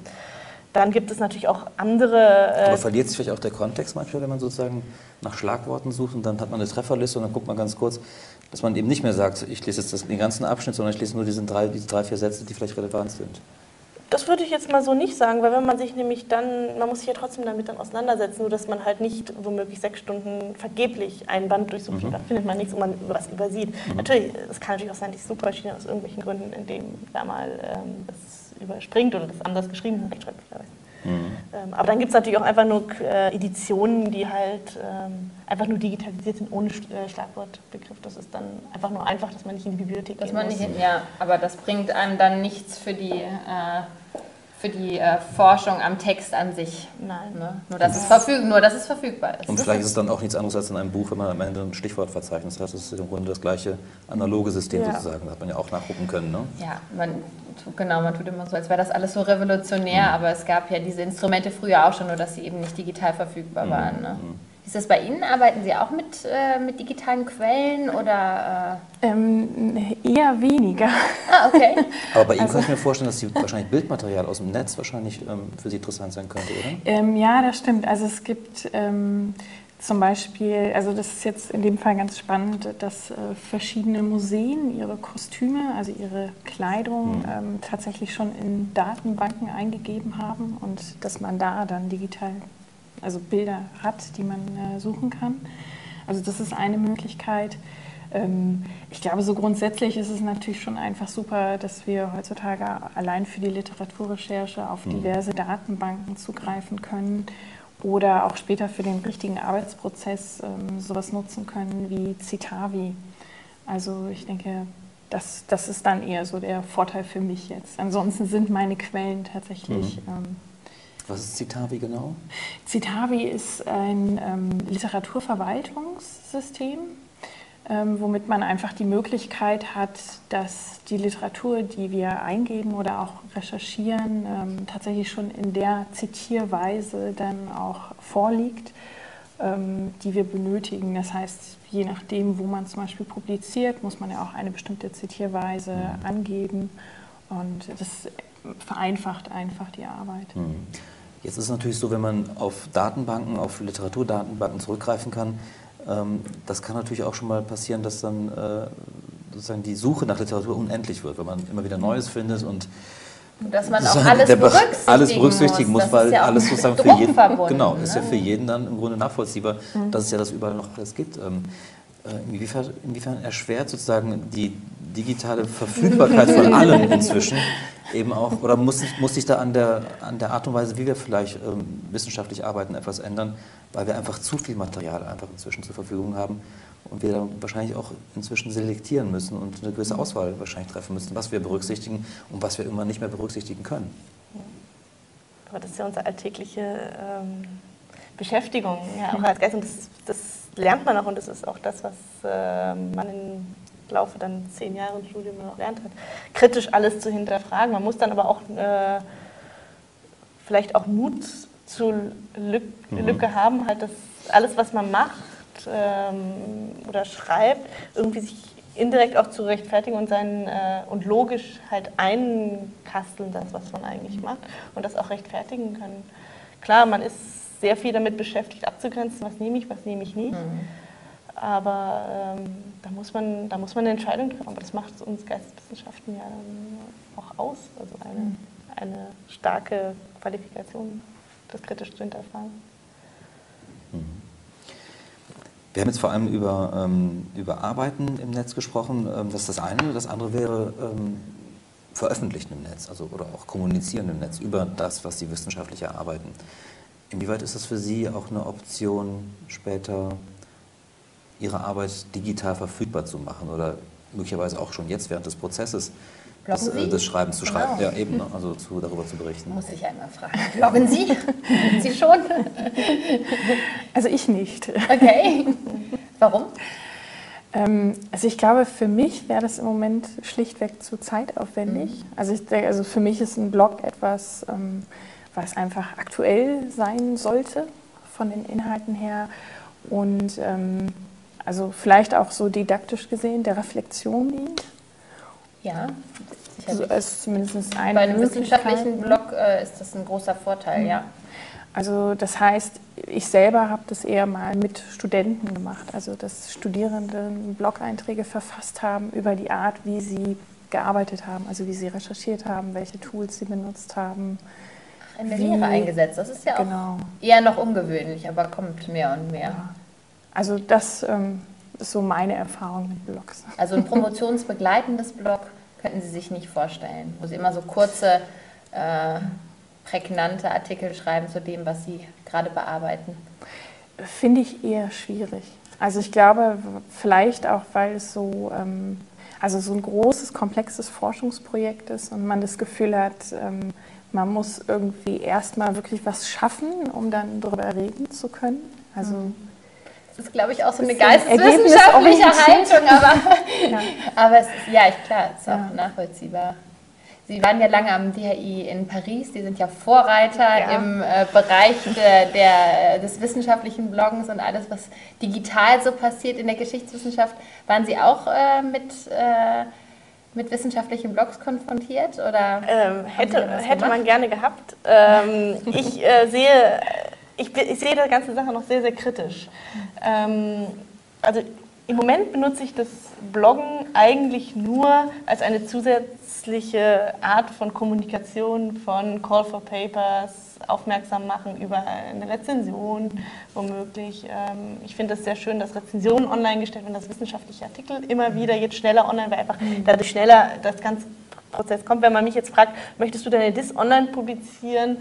Speaker 3: dann gibt es natürlich auch andere.
Speaker 4: Äh Aber verliert sich vielleicht auch der Kontext manchmal, wenn man sozusagen nach Schlagworten sucht und dann hat man eine Trefferliste und dann guckt man ganz kurz, dass man eben nicht mehr sagt, ich lese jetzt das, den ganzen Abschnitt, sondern ich lese nur diese drei, diese drei, vier Sätze, die vielleicht relevant sind.
Speaker 3: Das würde ich jetzt mal so nicht sagen, weil wenn man sich nämlich dann, man muss sich ja trotzdem damit dann auseinandersetzen, nur dass man halt nicht womöglich sechs Stunden vergeblich ein Band durchsucht mhm. da findet man nichts und man was übersieht. Mhm. Natürlich, es kann natürlich auch sein, ich super aus irgendwelchen Gründen, in dem da mal ähm, das überspringt oder das anders geschrieben hat, rechtschreiblich. Mhm. Ähm, aber dann gibt es natürlich auch einfach nur äh, Editionen, die halt ähm, einfach nur digitalisiert sind ohne äh, Schlagwortbegriff. Das ist dann einfach nur einfach, dass man nicht in die Bibliothek
Speaker 1: dass
Speaker 3: gehen
Speaker 1: man
Speaker 3: muss.
Speaker 1: Nicht, ja, aber das bringt einem dann nichts für die äh, für die äh, Forschung am Text an sich. Nein. Ne? Nur, dass es verfüg nur, dass es verfügbar ist.
Speaker 4: Und vielleicht ist es dann auch nichts anderes als in einem Buch, wenn man am Ende ein Stichwortverzeichnis hat. Das ist im Grunde das gleiche analoge System ja. sozusagen. Da hat man ja auch nachgucken können. Ne?
Speaker 1: Ja, man, genau, man tut immer so, als wäre das alles so revolutionär, mhm. aber es gab ja diese Instrumente früher auch schon, nur dass sie eben nicht digital verfügbar mhm. waren. Ne? Mhm. Ist das bei Ihnen? Arbeiten Sie auch mit, äh, mit digitalen Quellen oder?
Speaker 2: Äh? Ähm, eher weniger.
Speaker 1: Ah, okay.
Speaker 4: Aber bei Ihnen also, kann ich mir vorstellen, dass Sie wahrscheinlich Bildmaterial aus dem Netz wahrscheinlich ähm, für Sie interessant sein könnte, oder?
Speaker 2: Ähm, ja, das stimmt. Also es gibt ähm, zum Beispiel, also das ist jetzt in dem Fall ganz spannend, dass äh, verschiedene Museen ihre Kostüme, also ihre Kleidung mhm. tatsächlich schon in Datenbanken eingegeben haben und dass man da dann digital also Bilder hat, die man äh, suchen kann. Also das ist eine Möglichkeit. Ähm, ich glaube, so grundsätzlich ist es natürlich schon einfach super, dass wir heutzutage allein für die Literaturrecherche auf mhm. diverse Datenbanken zugreifen können oder auch später für den richtigen Arbeitsprozess ähm, sowas nutzen können wie Citavi. Also ich denke, das, das ist dann eher so der Vorteil für mich jetzt. Ansonsten sind meine Quellen tatsächlich mhm. ähm,
Speaker 4: was ist Citavi genau?
Speaker 2: Citavi ist ein ähm, Literaturverwaltungssystem, ähm, womit man einfach die Möglichkeit hat, dass die Literatur, die wir eingeben oder auch recherchieren, ähm, tatsächlich schon in der Zitierweise dann auch vorliegt, ähm, die wir benötigen. Das heißt, je nachdem, wo man zum Beispiel publiziert, muss man ja auch eine bestimmte Zitierweise mhm. angeben. Und das vereinfacht einfach die Arbeit. Mhm.
Speaker 4: Jetzt ist es natürlich so, wenn man auf Datenbanken, auf Literaturdatenbanken zurückgreifen kann, ähm, das kann natürlich auch schon mal passieren, dass dann äh, sozusagen die Suche nach Literatur unendlich wird, wenn man immer wieder Neues findet und
Speaker 1: dass man auch alles berücksichtigen,
Speaker 4: alles berücksichtigen muss, muss weil ja alles sozusagen für jeden genau ist ja ne? für jeden dann im Grunde nachvollziehbar, mhm. dass es ja das überall noch alles gibt. Ähm, äh, inwiefern, inwiefern erschwert sozusagen die digitale Verfügbarkeit von allem inzwischen eben auch, oder muss, muss sich da an der, an der Art und Weise, wie wir vielleicht ähm, wissenschaftlich arbeiten, etwas ändern, weil wir einfach zu viel Material einfach inzwischen zur Verfügung haben und wir dann wahrscheinlich auch inzwischen selektieren müssen und eine gewisse Auswahl wahrscheinlich treffen müssen, was wir berücksichtigen und was wir irgendwann nicht mehr berücksichtigen können.
Speaker 3: Aber das ist ja unsere alltägliche ähm, Beschäftigung, ja, auch als Geist. Und das, das, lernt man auch und das ist auch das, was äh, man in Laufe dann zehn Jahre im Studium noch lernt hat, kritisch alles zu hinterfragen. Man muss dann aber auch äh, vielleicht auch Mut zur Lück, mhm. Lücke haben, halt das alles, was man macht, ähm, oder schreibt, irgendwie sich indirekt auch zu rechtfertigen und, seinen, äh, und logisch halt einkasteln, das, was man eigentlich macht und das auch rechtfertigen können. Klar, man ist sehr viel damit beschäftigt, abzugrenzen, was nehme ich, was nehme ich nicht. Mhm. Aber ähm, da, muss man, da muss man eine Entscheidung treffen. Aber das macht uns Geisteswissenschaften ja auch aus. Also eine, mhm. eine starke Qualifikation, das kritisch zu hinterfragen.
Speaker 4: Mhm. Wir haben jetzt vor allem über, ähm, über Arbeiten im Netz gesprochen. Ähm, das ist das eine. Das andere wäre ähm, Veröffentlichen im Netz also, oder auch Kommunizieren im Netz über das, was Sie wissenschaftlich erarbeiten. Inwieweit ist das für Sie auch eine Option, später Ihre Arbeit digital verfügbar zu machen oder möglicherweise auch schon jetzt während des Prozesses des, äh, des, Schreibens zu genau. schreiben, ja eben, ne? also zu, darüber zu berichten.
Speaker 1: Muss ich einmal fragen. Bloggen Sie? Sie schon?
Speaker 2: Also ich nicht.
Speaker 1: Okay. Warum?
Speaker 2: Ähm, also ich glaube, für mich wäre das im Moment schlichtweg zu zeitaufwendig. Mhm. Also, ich, also für mich ist ein Blog etwas, ähm, was einfach aktuell sein sollte von den Inhalten her und ähm, also vielleicht auch so didaktisch gesehen der Reflexion dient.
Speaker 1: Ja,
Speaker 2: also ist zumindest eine
Speaker 1: Bei einem wissenschaftlichen Blog äh, ist das ein großer Vorteil, mhm. ja.
Speaker 2: Also das heißt, ich selber habe das eher mal mit Studenten gemacht, also dass Studierende Blog-Einträge verfasst haben über die Art, wie sie gearbeitet haben, also wie sie recherchiert haben, welche Tools sie benutzt haben.
Speaker 1: In der Lehre eingesetzt, das ist ja
Speaker 2: genau.
Speaker 1: auch eher noch ungewöhnlich, aber kommt mehr und mehr. Ja.
Speaker 2: Also das ähm, ist so meine Erfahrung mit Blogs.
Speaker 1: Also ein promotionsbegleitendes Blog könnten Sie sich nicht vorstellen, wo Sie immer so kurze, äh, prägnante Artikel schreiben zu dem, was Sie gerade bearbeiten?
Speaker 2: Finde ich eher schwierig. Also ich glaube, vielleicht auch, weil es so, ähm, also so ein großes, komplexes Forschungsprojekt ist und man das Gefühl hat, ähm, man muss irgendwie erstmal wirklich was schaffen, um dann darüber reden zu können. Also mhm.
Speaker 1: Das ist, glaube ich, auch so eine geisteswissenschaftliche Haltung, aber, ja. aber es ist, ja, ich, klar, es ist auch nachvollziehbar. Sie waren ja lange am DHI in Paris, die sind ja Vorreiter ja. im äh, Bereich de, der, des wissenschaftlichen Bloggens und alles, was digital so passiert in der Geschichtswissenschaft. Waren Sie auch äh, mit, äh, mit wissenschaftlichen Blogs konfrontiert? Oder
Speaker 3: ähm, hätte, hätte man gerne gehabt. Ähm, ich äh, sehe ich, ich, sehe die ganze Sache noch sehr, sehr kritisch. Ähm, also im Moment benutze ich das Bloggen eigentlich nur als eine zusätzliche Art von Kommunikation, von Call for Papers, aufmerksam machen über eine Rezension womöglich. Ähm, ich finde es sehr schön, dass Rezensionen online gestellt werden, dass wissenschaftliche Artikel immer wieder jetzt schneller online, weil einfach dadurch schneller das ganze Prozess kommt. Wenn man mich jetzt fragt, möchtest du deine Dis online publizieren,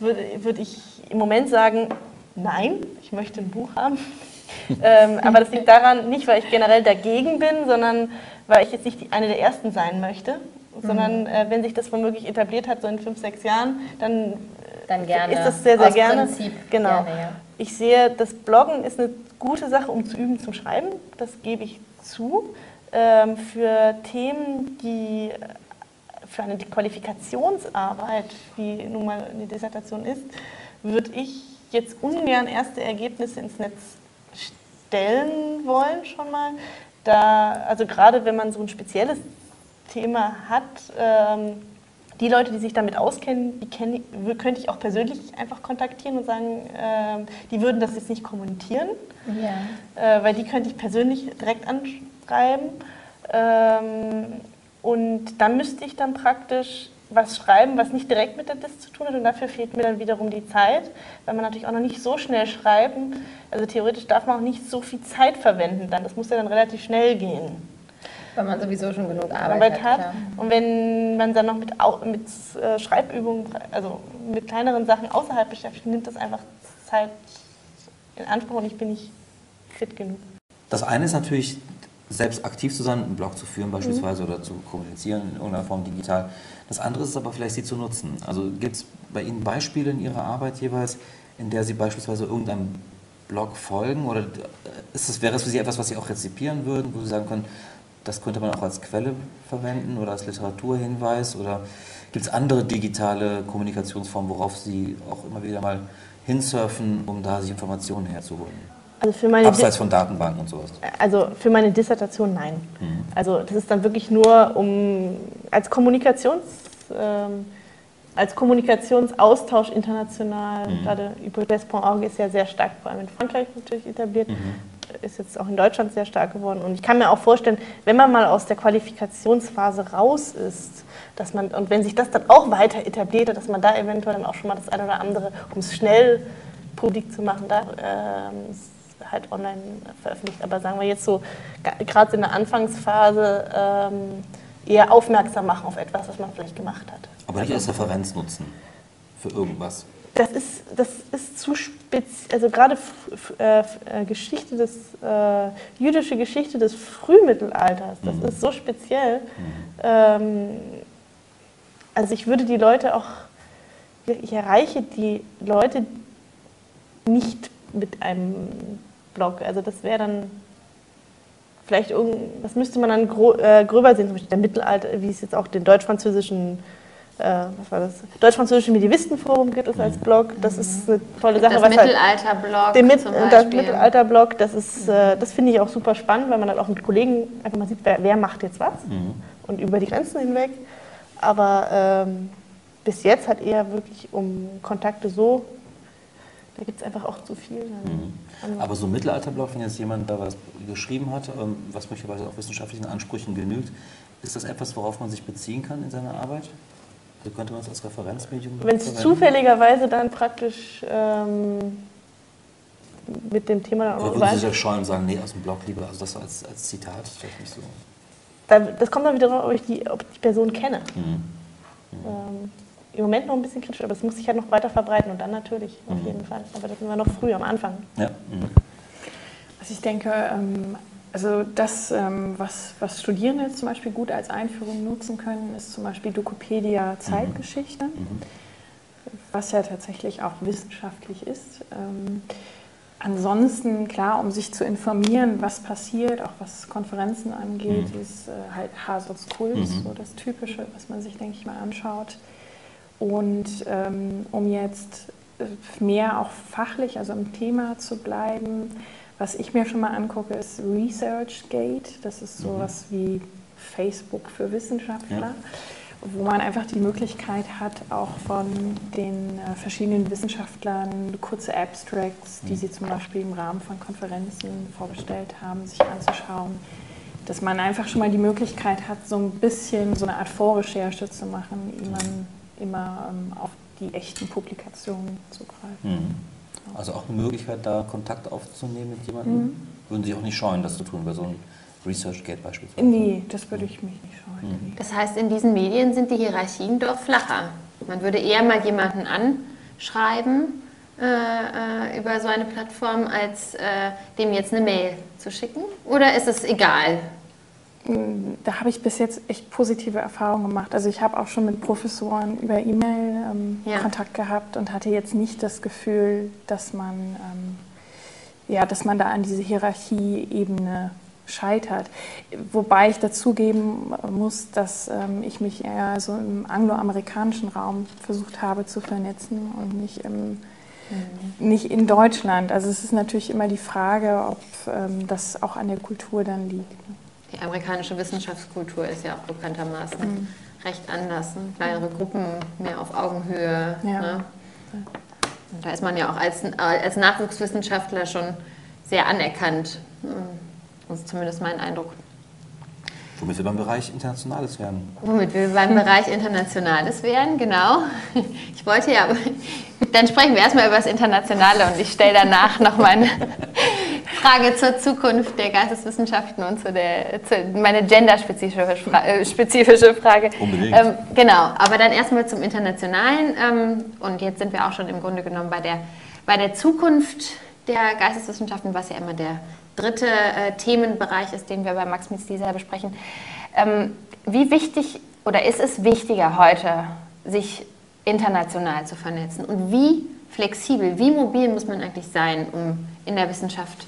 Speaker 3: würde, würde ich im Moment sagen, nein, ich möchte ein Buch haben. ähm, aber das liegt daran, nicht weil ich generell dagegen bin, sondern weil ich jetzt nicht die, eine der Ersten sein möchte, sondern mhm. äh, wenn sich das womöglich etabliert hat, so in fünf, sechs Jahren, dann,
Speaker 1: dann gerne.
Speaker 3: ist das sehr, sehr
Speaker 1: Aus
Speaker 3: gerne.
Speaker 1: Prinzip
Speaker 3: genau.
Speaker 1: Gerne, ja.
Speaker 3: Ich sehe, das Bloggen ist eine gute Sache, um zu üben zum Schreiben, das gebe ich zu. Ähm, für Themen, die für eine Qualifikationsarbeit, wie nun mal eine Dissertation ist, würde ich jetzt ungern erste Ergebnisse ins Netz stellen wollen schon mal. Da, also gerade wenn man so ein spezielles Thema hat, ähm, die Leute, die sich damit auskennen, die kenn, könnte ich auch persönlich einfach kontaktieren und sagen, äh, die würden das jetzt nicht kommentieren, ja. äh, weil die könnte ich persönlich direkt anschreiben. Ähm, und dann müsste ich dann praktisch was schreiben, was nicht direkt mit der Dis zu tun hat und dafür fehlt mir dann wiederum die Zeit, weil man natürlich auch noch nicht so schnell schreiben, also theoretisch darf man auch nicht so viel Zeit verwenden dann, das muss ja dann relativ schnell gehen.
Speaker 1: Weil man sowieso schon genug Arbeit, Arbeit hat. hat.
Speaker 3: Und wenn man dann noch mit, mit äh, Schreibübungen, also mit kleineren Sachen außerhalb beschäftigt, nimmt das einfach Zeit in Anspruch und ich bin nicht fit genug.
Speaker 4: Das eine ist natürlich selbst aktiv zu sein, einen Blog zu führen beispielsweise mhm. oder zu kommunizieren in irgendeiner Form digital. Das andere ist aber vielleicht, sie zu nutzen. Also gibt es bei Ihnen Beispiele in Ihrer Arbeit jeweils, in der Sie beispielsweise irgendeinem Blog folgen oder ist das, wäre es für Sie etwas, was Sie auch rezipieren würden, wo Sie sagen können, das könnte man auch als Quelle verwenden oder als Literaturhinweis oder gibt es andere digitale Kommunikationsformen, worauf Sie auch immer wieder mal hinsurfen, um da sich Informationen herzuholen?
Speaker 3: Also für meine
Speaker 4: Abseits von Datenbanken und sowas.
Speaker 3: Also für meine Dissertation nein. Mhm. Also das ist dann wirklich nur um als Kommunikations ähm, als Kommunikationsaustausch international. Mhm. Gerade Hypothèse.org ist ja sehr stark, vor allem in Frankreich natürlich etabliert. Mhm. Ist jetzt auch in Deutschland sehr stark geworden. Und ich kann mir auch vorstellen, wenn man mal aus der Qualifikationsphase raus ist, dass man, und wenn sich das dann auch weiter etabliert, dass man da eventuell dann auch schon mal das eine oder andere, um es schnell publik zu machen, da ähm, halt online veröffentlicht. Aber sagen wir jetzt so, gerade in der Anfangsphase ähm, eher aufmerksam machen auf etwas, was man vielleicht gemacht hat.
Speaker 4: Aber nicht als Referenz nutzen für irgendwas.
Speaker 3: Das ist, das ist zu speziell, also gerade äh, äh, Geschichte des, äh, jüdische Geschichte des Frühmittelalters, das mhm. ist so speziell. Mhm. Ähm, also ich würde die Leute auch, ich erreiche die Leute nicht mit einem Blog. Also das wäre dann vielleicht irgend, das müsste man dann gro äh, gröber sehen, zum Beispiel der Mittelalter, wie es jetzt auch den deutsch-französischen äh, was war das? Deutsch-Französische Medivistenforum gibt es als. Blog. Das ist eine tolle Sache.
Speaker 1: Das Mittelalter-Blog
Speaker 3: Mit, Das Mittelalter-Blog, das, äh, das finde ich auch super spannend, weil man dann auch mit Kollegen einfach mal sieht, wer, wer macht jetzt was mhm. und über die Grenzen hinweg. Aber ähm, bis jetzt hat eher wirklich um Kontakte so, da gibt es einfach auch zu viel. Mhm.
Speaker 4: Aber so ein Mittelalterblog, wenn jetzt jemand da was geschrieben hat, ähm, was möglicherweise auch wissenschaftlichen Ansprüchen genügt, ist das etwas, worauf man sich beziehen kann in seiner Arbeit? Also könnte man es als Referenzmedium
Speaker 3: Wenn es zufälligerweise dann praktisch ähm, mit dem Thema dann
Speaker 4: auch Oder würden Sie sich scheuen sagen, nee, aus dem Blog lieber, also das als, als Zitat, vielleicht nicht so.
Speaker 3: das kommt dann wieder darauf, ob ich die, ob ich die Person kenne. Mhm. Mhm. Ähm, Im Moment noch ein bisschen kritisch, aber es muss sich halt noch weiter verbreiten und dann natürlich, auf mhm. jeden Fall. Aber das sind wir noch früh am Anfang. Ja. Mhm.
Speaker 2: Also ich denke, ähm, also das, ähm, was, was Studierende zum Beispiel gut als Einführung nutzen können, ist zum Beispiel Wikipedia Zeitgeschichte, mhm. mhm. was ja tatsächlich auch wissenschaftlich ist. Ähm, ansonsten, klar, um sich zu informieren, was passiert, auch was Konferenzen angeht, mhm. ist äh, halt Hasels Kult, mhm. so das Typische, was man sich, denke ich mal, anschaut. Und ähm, um jetzt äh, mehr auch fachlich, also im Thema zu bleiben, was ich mir schon mal angucke, ist ResearchGate. Das ist sowas mhm. wie Facebook für Wissenschaftler, ja. wo man einfach die Möglichkeit hat, auch von den äh, verschiedenen Wissenschaftlern kurze Abstracts, die mhm. sie zum Beispiel im Rahmen von Konferenzen vorgestellt haben, sich anzuschauen. Dass man einfach schon mal die Möglichkeit hat, so ein bisschen so eine Art Vorrecherche zu machen, wie man immer ähm, auf die echten Publikationen zugreifen. Mhm.
Speaker 4: Also auch eine Möglichkeit, da Kontakt aufzunehmen mit jemandem. Mhm. Würden Sie auch nicht scheuen, das zu tun, bei so einem ResearchGate beispielsweise?
Speaker 2: Nee, das würde ich mich nicht scheuen.
Speaker 1: Mhm. Das heißt, in diesen Medien sind die Hierarchien doch flacher. Man würde eher mal jemanden anschreiben äh, äh über so eine Plattform, als äh, dem jetzt eine Mail zu schicken? Oder ist es egal?
Speaker 2: Da habe ich bis jetzt echt positive Erfahrungen gemacht. Also ich habe auch schon mit Professoren über E-Mail ähm, ja. Kontakt gehabt und hatte jetzt nicht das Gefühl, dass man, ähm, ja, dass man da an diese Hierarchieebene scheitert. Wobei ich dazugeben muss, dass ähm, ich mich eher so im angloamerikanischen Raum versucht habe zu vernetzen und nicht im mhm. nicht in Deutschland. Also es ist natürlich immer die Frage, ob ähm, das auch an der Kultur dann liegt.
Speaker 1: Die amerikanische Wissenschaftskultur ist ja auch bekanntermaßen mhm. recht anders. Ne? Kleinere Gruppen, mehr auf Augenhöhe. Ja. Ne? Und da ist man ja auch als, als Nachwuchswissenschaftler schon sehr anerkannt. Das ist zumindest mein Eindruck.
Speaker 4: Womit wir beim Bereich Internationales werden.
Speaker 1: Womit wir beim Bereich Internationales werden, genau. Ich wollte ja, dann sprechen wir erstmal über das Internationale und ich stelle danach noch meine Frage zur Zukunft der Geisteswissenschaften und zu der, zu meine genderspezifische Fra äh, spezifische Frage.
Speaker 4: Unbedingt. Ähm,
Speaker 1: genau, aber dann erstmal zum Internationalen. Ähm, und jetzt sind wir auch schon im Grunde genommen bei der, bei der Zukunft der Geisteswissenschaften, was ja immer der dritte äh, Themenbereich ist, den wir bei Max Mitzlieser besprechen. Ähm, wie wichtig oder ist es wichtiger heute, sich international zu vernetzen? Und wie flexibel, wie mobil muss man eigentlich sein, um in der Wissenschaft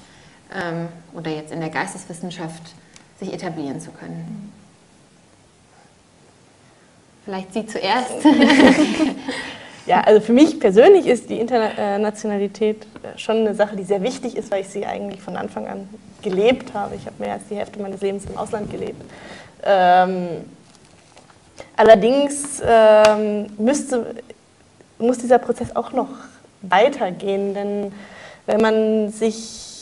Speaker 1: ähm, oder jetzt in der Geisteswissenschaft sich etablieren zu können? Vielleicht Sie zuerst.
Speaker 3: Ja, also für mich persönlich ist die Internationalität äh, schon eine Sache, die sehr wichtig ist, weil ich sie eigentlich von Anfang an gelebt habe. Ich habe mehr als die Hälfte meines Lebens im Ausland gelebt. Ähm, allerdings ähm, müsste, muss dieser Prozess auch noch weitergehen, denn wenn man sich,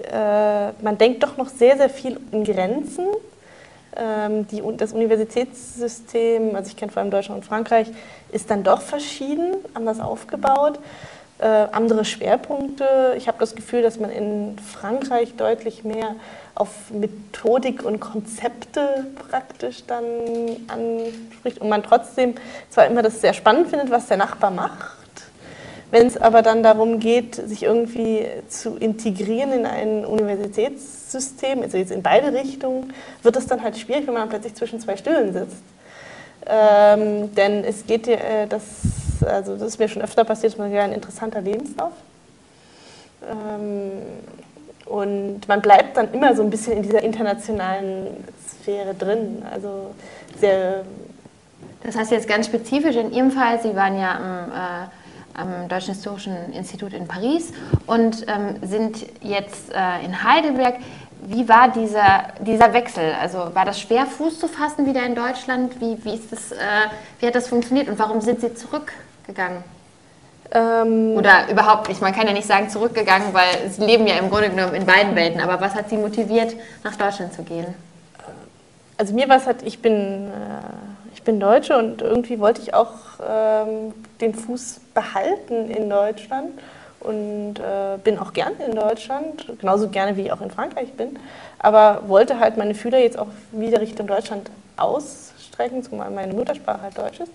Speaker 3: äh, man denkt doch noch sehr, sehr viel in Grenzen. Ähm, die, das Universitätssystem, also ich kenne vor allem Deutschland und Frankreich, ist dann doch verschieden, anders aufgebaut, äh, andere Schwerpunkte. Ich habe das Gefühl, dass man in Frankreich deutlich mehr auf Methodik und Konzepte praktisch dann anspricht und man trotzdem zwar immer das sehr spannend findet, was der Nachbar macht, wenn es aber dann darum geht, sich irgendwie zu integrieren in ein Universitätssystem, also jetzt in beide Richtungen, wird es dann halt schwierig, wenn man plötzlich zwischen zwei Stühlen sitzt. Ähm, denn es geht dir, äh, das, also das ist mir schon öfter passiert, man ja ein interessanter Lebenslauf. Ähm, und man bleibt dann immer so ein bisschen in dieser internationalen Sphäre drin. Also sehr.
Speaker 1: Das heißt jetzt ganz spezifisch in Ihrem Fall, Sie waren ja am, äh, am Deutschen Historischen Institut in Paris und ähm, sind jetzt äh, in Heidelberg. Wie war dieser, dieser Wechsel? Also war das schwer, Fuß zu fassen wieder in Deutschland? Wie, wie, ist das, äh, wie hat das funktioniert und warum sind Sie zurückgegangen? Ähm Oder überhaupt nicht, man kann ja nicht sagen zurückgegangen, weil sie leben ja im Grunde genommen in beiden Welten. Aber was hat sie motiviert, nach Deutschland zu gehen?
Speaker 3: Also mir war es halt, ich bin, äh, ich bin Deutsche und irgendwie wollte ich auch ähm, den Fuß behalten in Deutschland und äh, bin auch gern in Deutschland, genauso gerne wie ich auch in Frankreich bin, aber wollte halt meine Fühler jetzt auch wieder Richtung Deutschland ausstrecken, zumal meine Muttersprache halt Deutsch ist.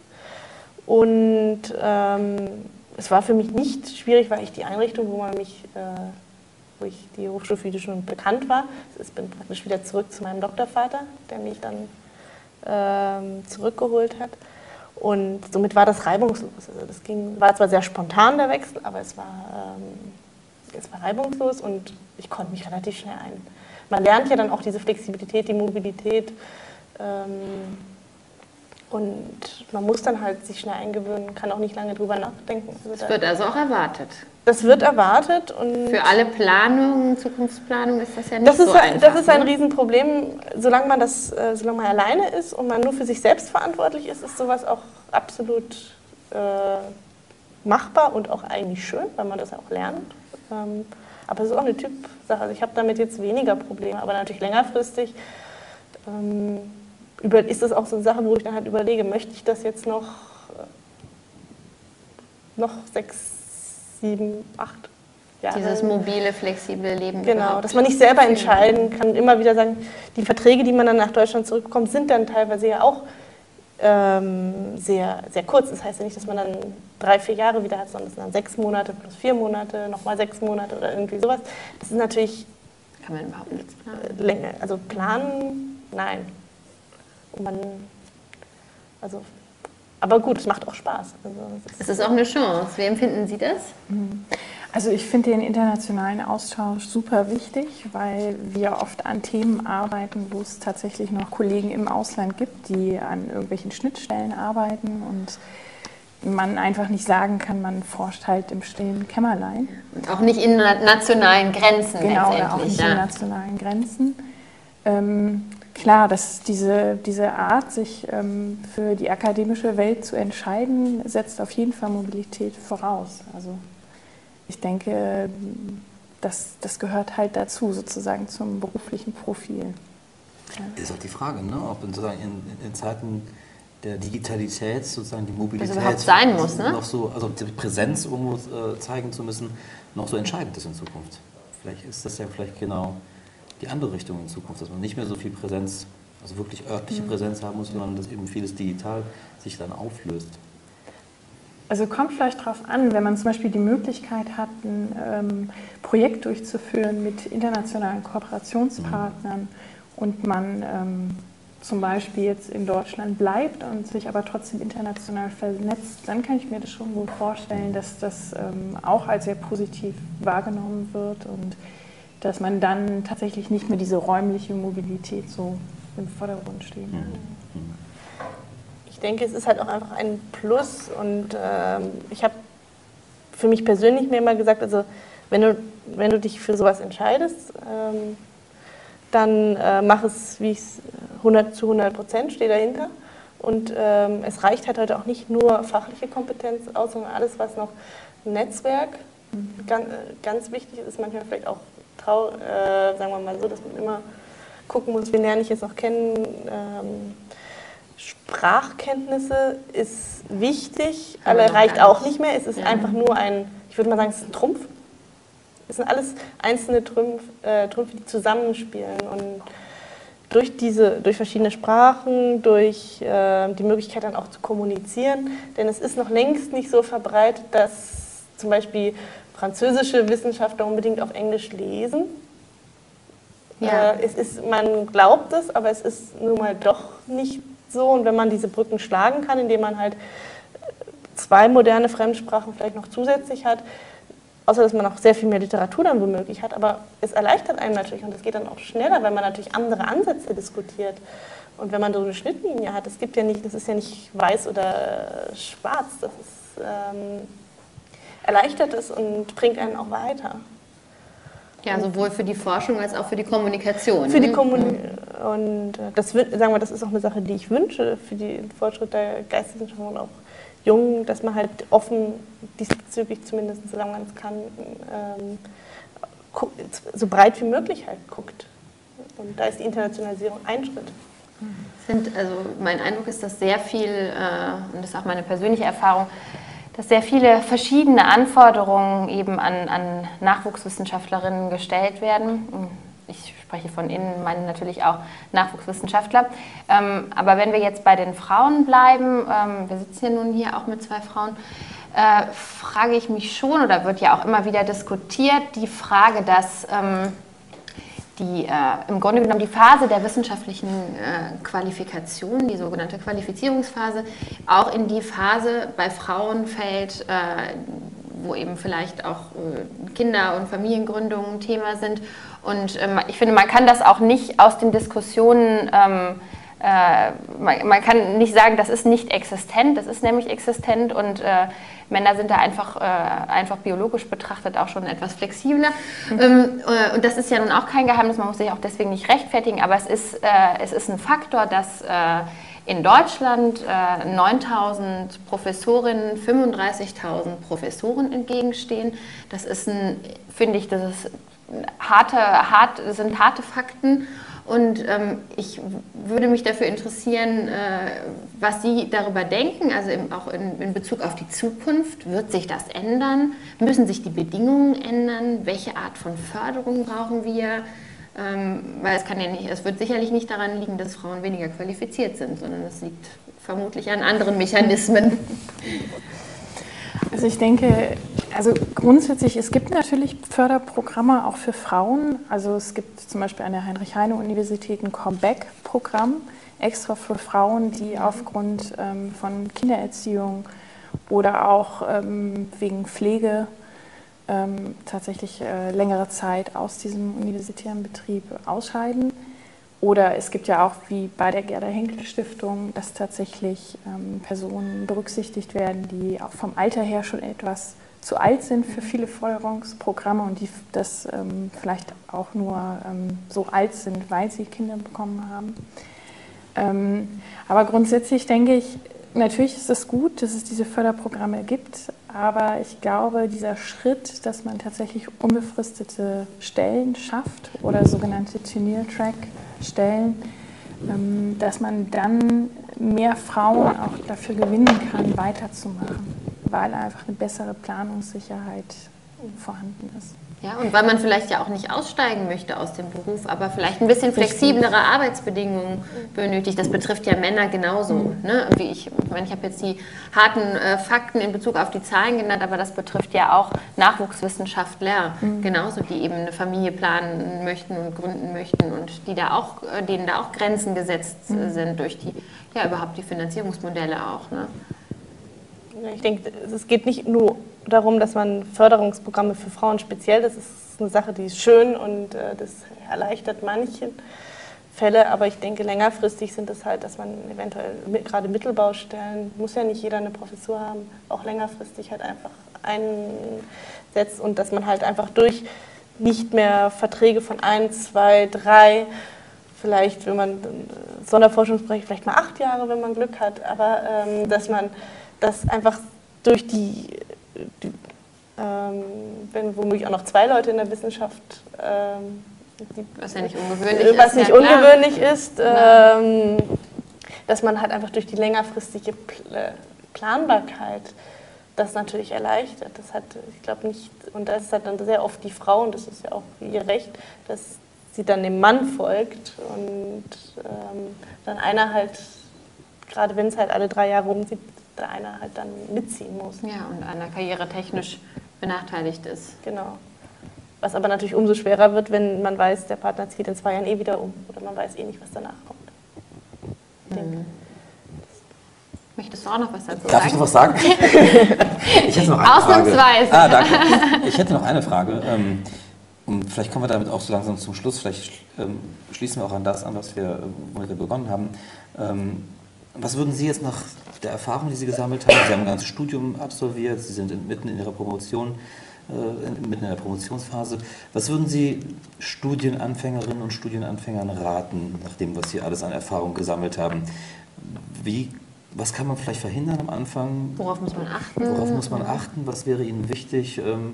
Speaker 3: Und ähm, es war für mich nicht schwierig, weil ich die Einrichtung, wo man mich, äh, wo ich die Hochschule für schon bekannt war, ich bin praktisch wieder zurück zu meinem Doktorvater, der mich dann ähm, zurückgeholt hat. Und somit war das reibungslos. Also das ging, war zwar sehr spontan der Wechsel, aber es war, ähm, es war reibungslos und ich konnte mich relativ schnell ein. Man lernt ja dann auch diese Flexibilität, die Mobilität. Ähm, und man muss dann halt sich schnell eingewöhnen, kann auch nicht lange drüber nachdenken.
Speaker 1: Also das wird also auch erwartet.
Speaker 3: Das wird erwartet. Und
Speaker 1: Für alle Planungen, Zukunftsplanung ist das ja nicht
Speaker 3: das
Speaker 1: so
Speaker 3: ein,
Speaker 1: einfach.
Speaker 3: Das ist ein ne? Riesenproblem. Solange man, das, äh, solange man alleine ist und man nur für sich selbst verantwortlich ist, ist sowas auch absolut äh, machbar und auch eigentlich schön, weil man das auch lernt. Ähm, aber es ist auch eine Typsache. Also ich habe damit jetzt weniger Probleme, aber natürlich längerfristig. Ähm, über, ist das auch so eine Sache, wo ich dann halt überlege, möchte ich das jetzt noch, äh, noch sechs, sieben, acht Jahre?
Speaker 1: Dieses mobile, flexible Leben.
Speaker 3: Genau, überhaupt. dass man nicht selber entscheiden kann. Immer wieder sagen, die Verträge, die man dann nach Deutschland zurückbekommt, sind dann teilweise ja auch ähm, sehr, sehr kurz. Das heißt ja nicht, dass man dann drei, vier Jahre wieder hat, sondern es sind dann sechs Monate plus vier Monate, nochmal sechs Monate oder irgendwie sowas. Das ist natürlich.
Speaker 1: Kann man überhaupt nichts planen?
Speaker 3: Länge. Also planen, nein. Und man, also, aber gut, es macht auch Spaß. Also,
Speaker 1: es ist auch eine Chance. Wie empfinden Sie das?
Speaker 2: Also ich finde den internationalen Austausch super wichtig, weil wir oft an Themen arbeiten, wo es tatsächlich noch Kollegen im Ausland gibt, die an irgendwelchen Schnittstellen arbeiten und man einfach nicht sagen kann, man forscht halt im stillen Kämmerlein.
Speaker 1: Und auch nicht in nationalen Grenzen.
Speaker 2: Genau, oder auch nicht ja. in nationalen Grenzen. Ähm, Klar, dass diese, diese Art, sich ähm, für die akademische Welt zu entscheiden, setzt auf jeden Fall Mobilität voraus. Also ich denke, das, das gehört halt dazu, sozusagen zum beruflichen Profil.
Speaker 4: Ja. Ist auch die Frage, ne? ob in, in, in Zeiten der Digitalität sozusagen die Mobilität
Speaker 1: überhaupt sein muss, ne?
Speaker 4: noch so, also die Präsenz irgendwo äh, zeigen zu müssen, noch so entscheidend ist in Zukunft. Vielleicht ist das ja vielleicht genau die andere Richtung in Zukunft, dass man nicht mehr so viel Präsenz, also wirklich örtliche mhm. Präsenz haben muss, sondern dass eben vieles digital sich dann auflöst.
Speaker 2: Also kommt vielleicht darauf an, wenn man zum Beispiel die Möglichkeit hat, ein ähm, Projekt durchzuführen mit internationalen Kooperationspartnern mhm. und man ähm, zum Beispiel jetzt in Deutschland bleibt und sich aber trotzdem international vernetzt, dann kann ich mir das schon gut vorstellen, dass das ähm, auch als sehr positiv wahrgenommen wird und dass man dann tatsächlich nicht mehr diese räumliche Mobilität so im Vordergrund stehen hat.
Speaker 3: Ich denke, es ist halt auch einfach ein Plus und ähm, ich habe für mich persönlich mir immer gesagt, also wenn du, wenn du dich für sowas entscheidest, ähm, dann äh, mach es, wie ich es 100 zu 100 Prozent, stehe dahinter. Und ähm, es reicht halt heute auch nicht nur fachliche Kompetenz aus, sondern alles, was noch Netzwerk mhm. ganz, ganz wichtig ist, manchmal vielleicht auch, trau, äh, sagen wir mal so, dass man immer gucken muss, wen lerne ich jetzt noch kennen. Ähm, Sprachkenntnisse ist wichtig, aber reicht auch nicht mehr. Es ist ja. einfach nur ein, ich würde mal sagen, es ist ein Trumpf. Es sind alles einzelne Trümpf, äh, Trümpfe, die zusammenspielen. Und durch diese, durch verschiedene Sprachen, durch äh, die Möglichkeit dann auch zu kommunizieren, denn es ist noch längst nicht so verbreitet, dass zum Beispiel französische Wissenschaftler unbedingt auf Englisch lesen. Ja. Äh, es ist, man glaubt es, aber es ist nun mal doch nicht so. Und wenn man diese Brücken schlagen kann, indem man halt zwei moderne Fremdsprachen vielleicht noch zusätzlich hat, außer dass man auch sehr viel mehr Literatur dann womöglich hat, aber es erleichtert einem natürlich und es geht dann auch schneller, weil man natürlich andere Ansätze diskutiert. Und wenn man so eine Schnittlinie hat, es gibt ja nicht, das ist ja nicht weiß oder schwarz, das ist, ähm, erleichtert es und bringt einen auch weiter.
Speaker 1: Ja, sowohl für die Forschung als auch für die Kommunikation.
Speaker 3: Für die ne? Kommunikation. Und äh, das, sagen wir, das ist auch eine Sache, die ich wünsche für den Fortschritt der Geisteswissenschaften und auch Jungen, dass man halt offen diesbezüglich zumindest, solange man es kann, ähm, so breit wie möglich halt guckt. Und da ist die Internationalisierung ein Schritt.
Speaker 1: Sind, also mein Eindruck ist, dass sehr viel, äh, und das ist auch meine persönliche Erfahrung, dass sehr viele verschiedene Anforderungen eben an, an Nachwuchswissenschaftlerinnen gestellt werden ich spreche von innen, meine natürlich auch Nachwuchswissenschaftler. Ähm, aber wenn wir jetzt bei den Frauen bleiben, ähm, wir sitzen ja nun hier auch mit zwei Frauen, äh, frage ich mich schon, oder wird ja auch immer wieder diskutiert, die Frage, dass ähm, die, äh, im Grunde genommen die Phase der wissenschaftlichen äh, Qualifikation, die sogenannte Qualifizierungsphase, auch in die Phase bei Frauen fällt, äh, wo eben vielleicht auch äh, Kinder- und Familiengründungen Thema sind. Und ähm, ich finde, man kann das auch nicht aus den Diskussionen, ähm, äh, man, man, kann nicht sagen, das ist nicht existent, das ist nämlich existent und äh, Männer sind da einfach, äh, einfach biologisch betrachtet auch schon etwas flexibler. Mhm. Ähm, äh, und das ist ja nun auch kein Geheimnis, man muss sich auch deswegen nicht rechtfertigen, aber es ist, äh, es ist ein Faktor, dass in Deutschland 9000 Professorinnen, 35.000 Professoren entgegenstehen. Das ist ein, finde ich, das ist harte, hart, sind harte Fakten. Und ähm, ich würde mich dafür interessieren, äh, was Sie darüber denken, also im, auch in, in, Bezug auf die Zukunft. Wird sich das ändern? Müssen sich die Bedingungen ändern? Welche Art von Förderung brauchen wir? Ähm, weil es kann ja nicht, es wird sicherlich nicht daran liegen, dass Frauen weniger qualifiziert sind, sondern es liegt vermutlich an anderen Mechanismen.
Speaker 2: Also ich denke, also grundsätzlich, es gibt natürlich Förderprogramme auch für Frauen. Also es gibt zum Beispiel an der Heinrich-Heine-Universität ein Comeback-Programm, extra für Frauen, die aufgrund ähm, von Kindererziehung oder auch ähm, wegen Pflege ähm, tatsächlich äh, längere Zeit aus diesem universitären Betrieb ausscheiden. Oder es gibt ja auch, wie bei der Gerda Henkel Stiftung, dass tatsächlich ähm, Personen berücksichtigt werden, die auch vom Alter her schon etwas zu alt sind für viele Förderungsprogramme und die das ähm, vielleicht auch nur ähm, so alt sind, weil sie Kinder bekommen haben. Ähm, aber grundsätzlich denke ich, natürlich ist es gut, dass es diese Förderprogramme gibt, aber ich glaube, dieser Schritt, dass man tatsächlich unbefristete Stellen schafft oder sogenannte Tenure-Track, stellen, ähm, dass man dann mehr Frauen auch dafür gewinnen kann, weiterzumachen, weil einfach eine bessere Planungssicherheit vorhanden ist.
Speaker 1: Ja, und weil man vielleicht ja auch nicht aussteigen möchte aus dem Beruf, aber vielleicht ein bisschen flexiblere Arbeitsbedingungen benötigt. Das betrifft ja Männer genauso. Mhm. Ne? Wie ich, ich, meine, ich habe jetzt die harten äh, Fakten in Bezug auf die Zahlen genannt, aber das betrifft ja auch Nachwuchswissenschaftler mhm. genauso, die eben eine Familie planen möchten und gründen möchten und die da auch, äh, denen da auch Grenzen gesetzt mhm. sind durch die, ja überhaupt die Finanzierungsmodelle auch. Ne?
Speaker 3: Ich denke, es geht nicht nur darum, dass man Förderungsprogramme für Frauen speziell, das ist eine Sache, die ist schön und äh, das erleichtert manchen. Fälle, aber ich denke, längerfristig sind es halt, dass man eventuell gerade Mittelbaustellen, muss ja nicht jeder eine Professur haben, auch längerfristig halt einfach einsetzt und dass man halt einfach durch nicht mehr Verträge von ein, zwei, drei, vielleicht, wenn man Sonderforschungsbereich, vielleicht mal acht Jahre, wenn man Glück hat, aber ähm, dass man das einfach durch die, die ähm, wenn womöglich auch noch zwei Leute in der Wissenschaft ähm,
Speaker 1: die, was ja nicht ungewöhnlich
Speaker 3: was ist. nicht ja, ungewöhnlich ist, ähm, dass man halt einfach durch die längerfristige äh, Planbarkeit das natürlich erleichtert. Das hat, ich glaube nicht, und das ist halt dann sehr oft die Frau, und das ist ja auch ihr Recht, dass sie dann dem Mann folgt und ähm, dann einer halt, gerade wenn es halt alle drei Jahre umsieht, der einer halt dann mitziehen muss.
Speaker 1: Ja, und einer karrieretechnisch benachteiligt ist.
Speaker 3: Genau. Was aber natürlich umso schwerer wird, wenn man weiß, der Partner zieht in zwei Jahren eh wieder um oder man weiß eh nicht, was danach kommt. Mhm.
Speaker 1: Möchtest du auch noch was dazu
Speaker 4: Darf
Speaker 1: sagen?
Speaker 4: ich noch was sagen? ich hätte noch eine
Speaker 1: Ausnahmsweise.
Speaker 4: Frage. Ah, danke. Ich hätte noch eine Frage. Ähm, und vielleicht kommen wir damit auch so langsam zum Schluss. Vielleicht ähm, schließen wir auch an das an, was wir, womit wir begonnen haben. Was würden Sie jetzt nach der Erfahrung, die Sie gesammelt haben, Sie haben ein ganzes Studium absolviert, Sie sind mitten in Ihrer Promotion, äh, mitten in der Promotionsphase. Was würden Sie Studienanfängerinnen und Studienanfängern raten, nach dem, was Sie alles an Erfahrung gesammelt haben? Wie, was kann man vielleicht verhindern am Anfang?
Speaker 1: Worauf muss man achten?
Speaker 4: Worauf muss man achten? Was wäre Ihnen wichtig, ähm,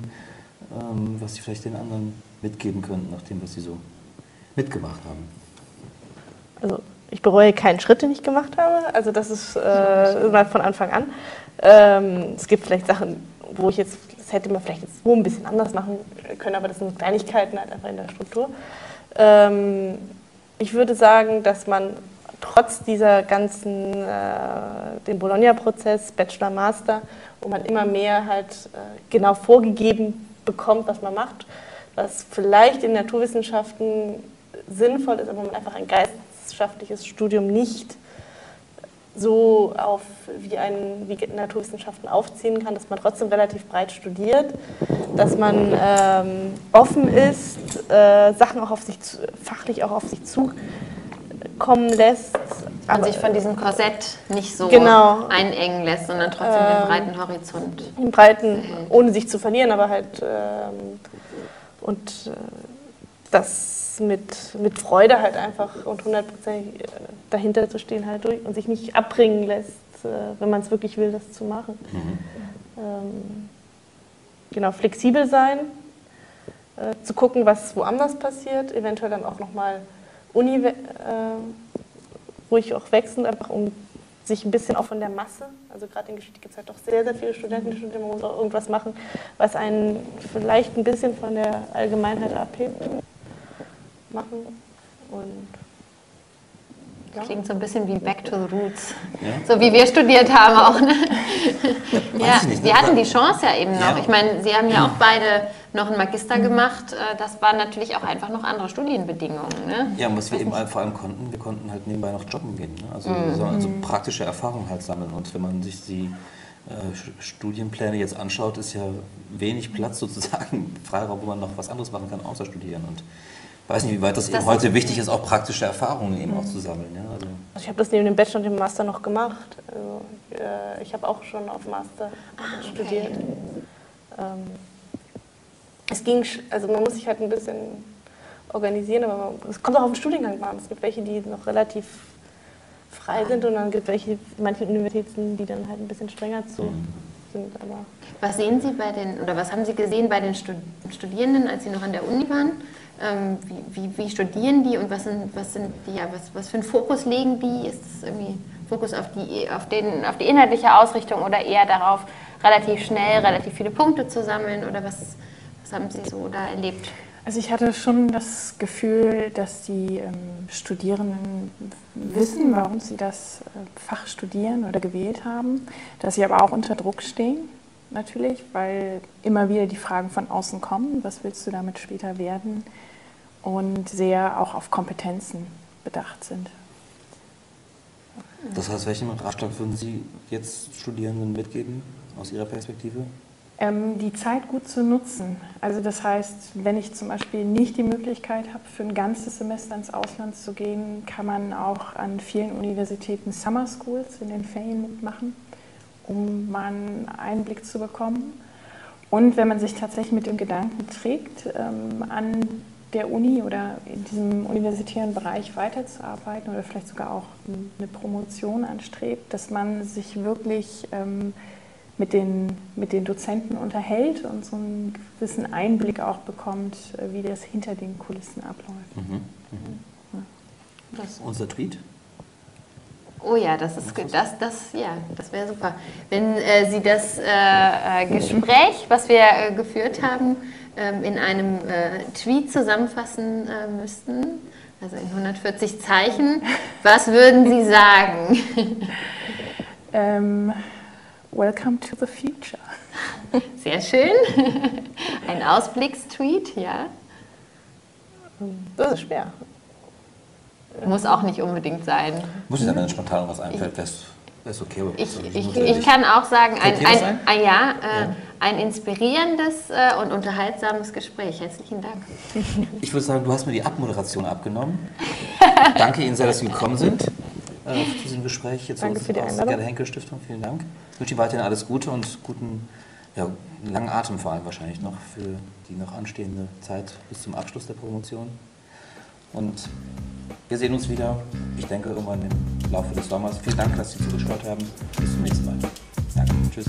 Speaker 4: ähm, was Sie vielleicht den anderen mitgeben könnten, nach dem, was Sie so mitgemacht haben?
Speaker 3: Also ich bereue keinen Schritt, den ich gemacht habe. Also das ist äh, von Anfang an. Ähm, es gibt vielleicht Sachen, wo ich jetzt hätte man vielleicht jetzt so ein bisschen anders machen können, aber das sind Kleinigkeiten halt einfach in der Struktur. Ähm, ich würde sagen, dass man trotz dieser ganzen, äh, den Bologna-Prozess, Bachelor, Master, wo man immer mehr halt äh, genau vorgegeben bekommt, was man macht, was vielleicht in Naturwissenschaften sinnvoll ist, aber man einfach ein geisteschaftliches Studium nicht so auf wie, ein, wie Naturwissenschaften aufziehen kann, dass man trotzdem relativ breit studiert, dass man ähm, offen ist, äh, Sachen auch auf sich zu, fachlich auch auf sich zukommen lässt.
Speaker 1: Man sich von diesem Korsett nicht so genau, einengen lässt, sondern trotzdem ähm, den breiten Horizont.
Speaker 3: Den breiten, ohne sich zu verlieren, aber halt ähm, und äh, das mit, mit Freude halt einfach und hundertprozentig äh, dahinter zu stehen halt durch und sich nicht abbringen lässt, äh, wenn man es wirklich will, das zu machen. Mhm. Ähm, genau, flexibel sein, äh, zu gucken, was woanders passiert, eventuell dann auch nochmal Uni äh, ruhig auch wechseln, einfach um sich ein bisschen auch von der Masse, also gerade in Geschichte gibt es halt doch sehr, sehr viele Studenten, die studieren, man muss auch irgendwas machen, was einen vielleicht ein bisschen von der Allgemeinheit abhebt machen. Und
Speaker 1: ja. Klingt so ein bisschen wie Back to the Roots. Ja. So wie wir studiert haben auch. Ne? ja, Sie ne? hatten die Chance ja eben noch. Ja. Ich meine, Sie haben ja auch beide noch einen Magister mhm. gemacht. Äh, das waren natürlich auch einfach noch andere Studienbedingungen. Ne?
Speaker 4: Ja, und was wir eben vor allem konnten, wir konnten halt nebenbei noch jobben gehen. Ne? Also, mhm. also praktische Erfahrung halt sammeln. Und wenn man sich die äh, Studienpläne jetzt anschaut, ist ja wenig Platz sozusagen, Freiraum, wo man noch was anderes machen kann, außer studieren. Und weiß nicht, wie weit das, das eben heute wichtig ist, auch praktische Erfahrungen eben auch zu sammeln. Ja,
Speaker 3: also. also ich habe das neben dem Bachelor und dem Master noch gemacht. Also, äh, ich habe auch schon auf Master ah, studiert. Ähm, es ging, also man muss sich halt ein bisschen organisieren, aber es kommt auch auf den Studiengang an. Es gibt welche, die noch relativ frei sind und dann gibt es welche, manche Universitäten, die dann halt ein bisschen strenger zu mhm. sind. Aber
Speaker 1: was sehen Sie bei den, oder was haben Sie gesehen bei den Studierenden, als Sie noch an der Uni waren? Ähm, wie, wie, wie, studieren die und was sind, was sind die, ja, was, was für einen Fokus legen die? Ist es irgendwie Fokus auf die, auf, den, auf die inhaltliche Ausrichtung oder eher darauf, relativ schnell relativ viele Punkte zu sammeln oder was, was haben Sie so da erlebt?
Speaker 2: Also ich hatte schon das Gefühl, dass die ähm, Studierenden wissen, warum sie das äh, Fach studieren oder gewählt haben, dass sie aber auch unter Druck stehen, natürlich, weil immer wieder die Fragen von außen kommen, was willst du damit später werden? Und sehr auch auf Kompetenzen bedacht sind.
Speaker 4: Das heißt, welchen Ratschlag würden Sie jetzt Studierenden mitgeben aus Ihrer Perspektive?
Speaker 2: Ähm, die Zeit gut zu nutzen. Also das heißt, wenn ich zum Beispiel nicht die Möglichkeit habe, für ein ganzes Semester ins Ausland zu gehen, kann man auch an vielen Universitäten Summer Schools in den Ferien mitmachen, um mal einen Einblick zu bekommen. Und wenn man sich tatsächlich mit dem Gedanken trägt, ähm, an der Uni oder in diesem universitären Bereich weiterzuarbeiten oder vielleicht sogar auch eine Promotion anstrebt, dass man sich wirklich ähm, mit den, mit den Dozenten unterhält und so einen gewissen Einblick auch bekommt, äh, wie das hinter den Kulissen abläuft. Mhm.
Speaker 4: Mhm. Ja. Unser Tweet?
Speaker 1: Oh ja, das ist das, das, ja, das wäre super. Wenn äh, Sie das äh, äh Gespräch, was wir äh, geführt haben, in einem äh, Tweet zusammenfassen äh, müssten, also in 140 Zeichen, was würden Sie sagen?
Speaker 2: ähm, welcome to the future.
Speaker 1: Sehr schön. Ein Ausblickstweet, ja.
Speaker 3: Das ist schwer.
Speaker 1: Muss auch nicht unbedingt sein.
Speaker 4: Muss sein, wenn spontan was einfällt, es okay.
Speaker 1: Ich, ich, ich, kann auch sagen, ein, ein, ein, ein ja, äh, ja, ein inspirierendes äh, und unterhaltsames Gespräch. Herzlichen Dank.
Speaker 4: Ich würde sagen, du hast mir die Abmoderation abgenommen. Danke Ihnen sehr, dass Sie gekommen sind äh, zu diesem Gespräch. Jetzt
Speaker 2: Danke für die aus der
Speaker 4: Henkel Stiftung. Vielen Dank. Ich wünsche Ihnen weiterhin alles Gute und guten, ja, langen Atem vor allem wahrscheinlich noch für die noch anstehende Zeit bis zum Abschluss der Promotion. Und wir sehen uns wieder, ich denke, irgendwann im Laufe des Sommers. Vielen Dank, dass Sie zugeschaut haben. Bis zum nächsten Mal. Danke. Tschüss.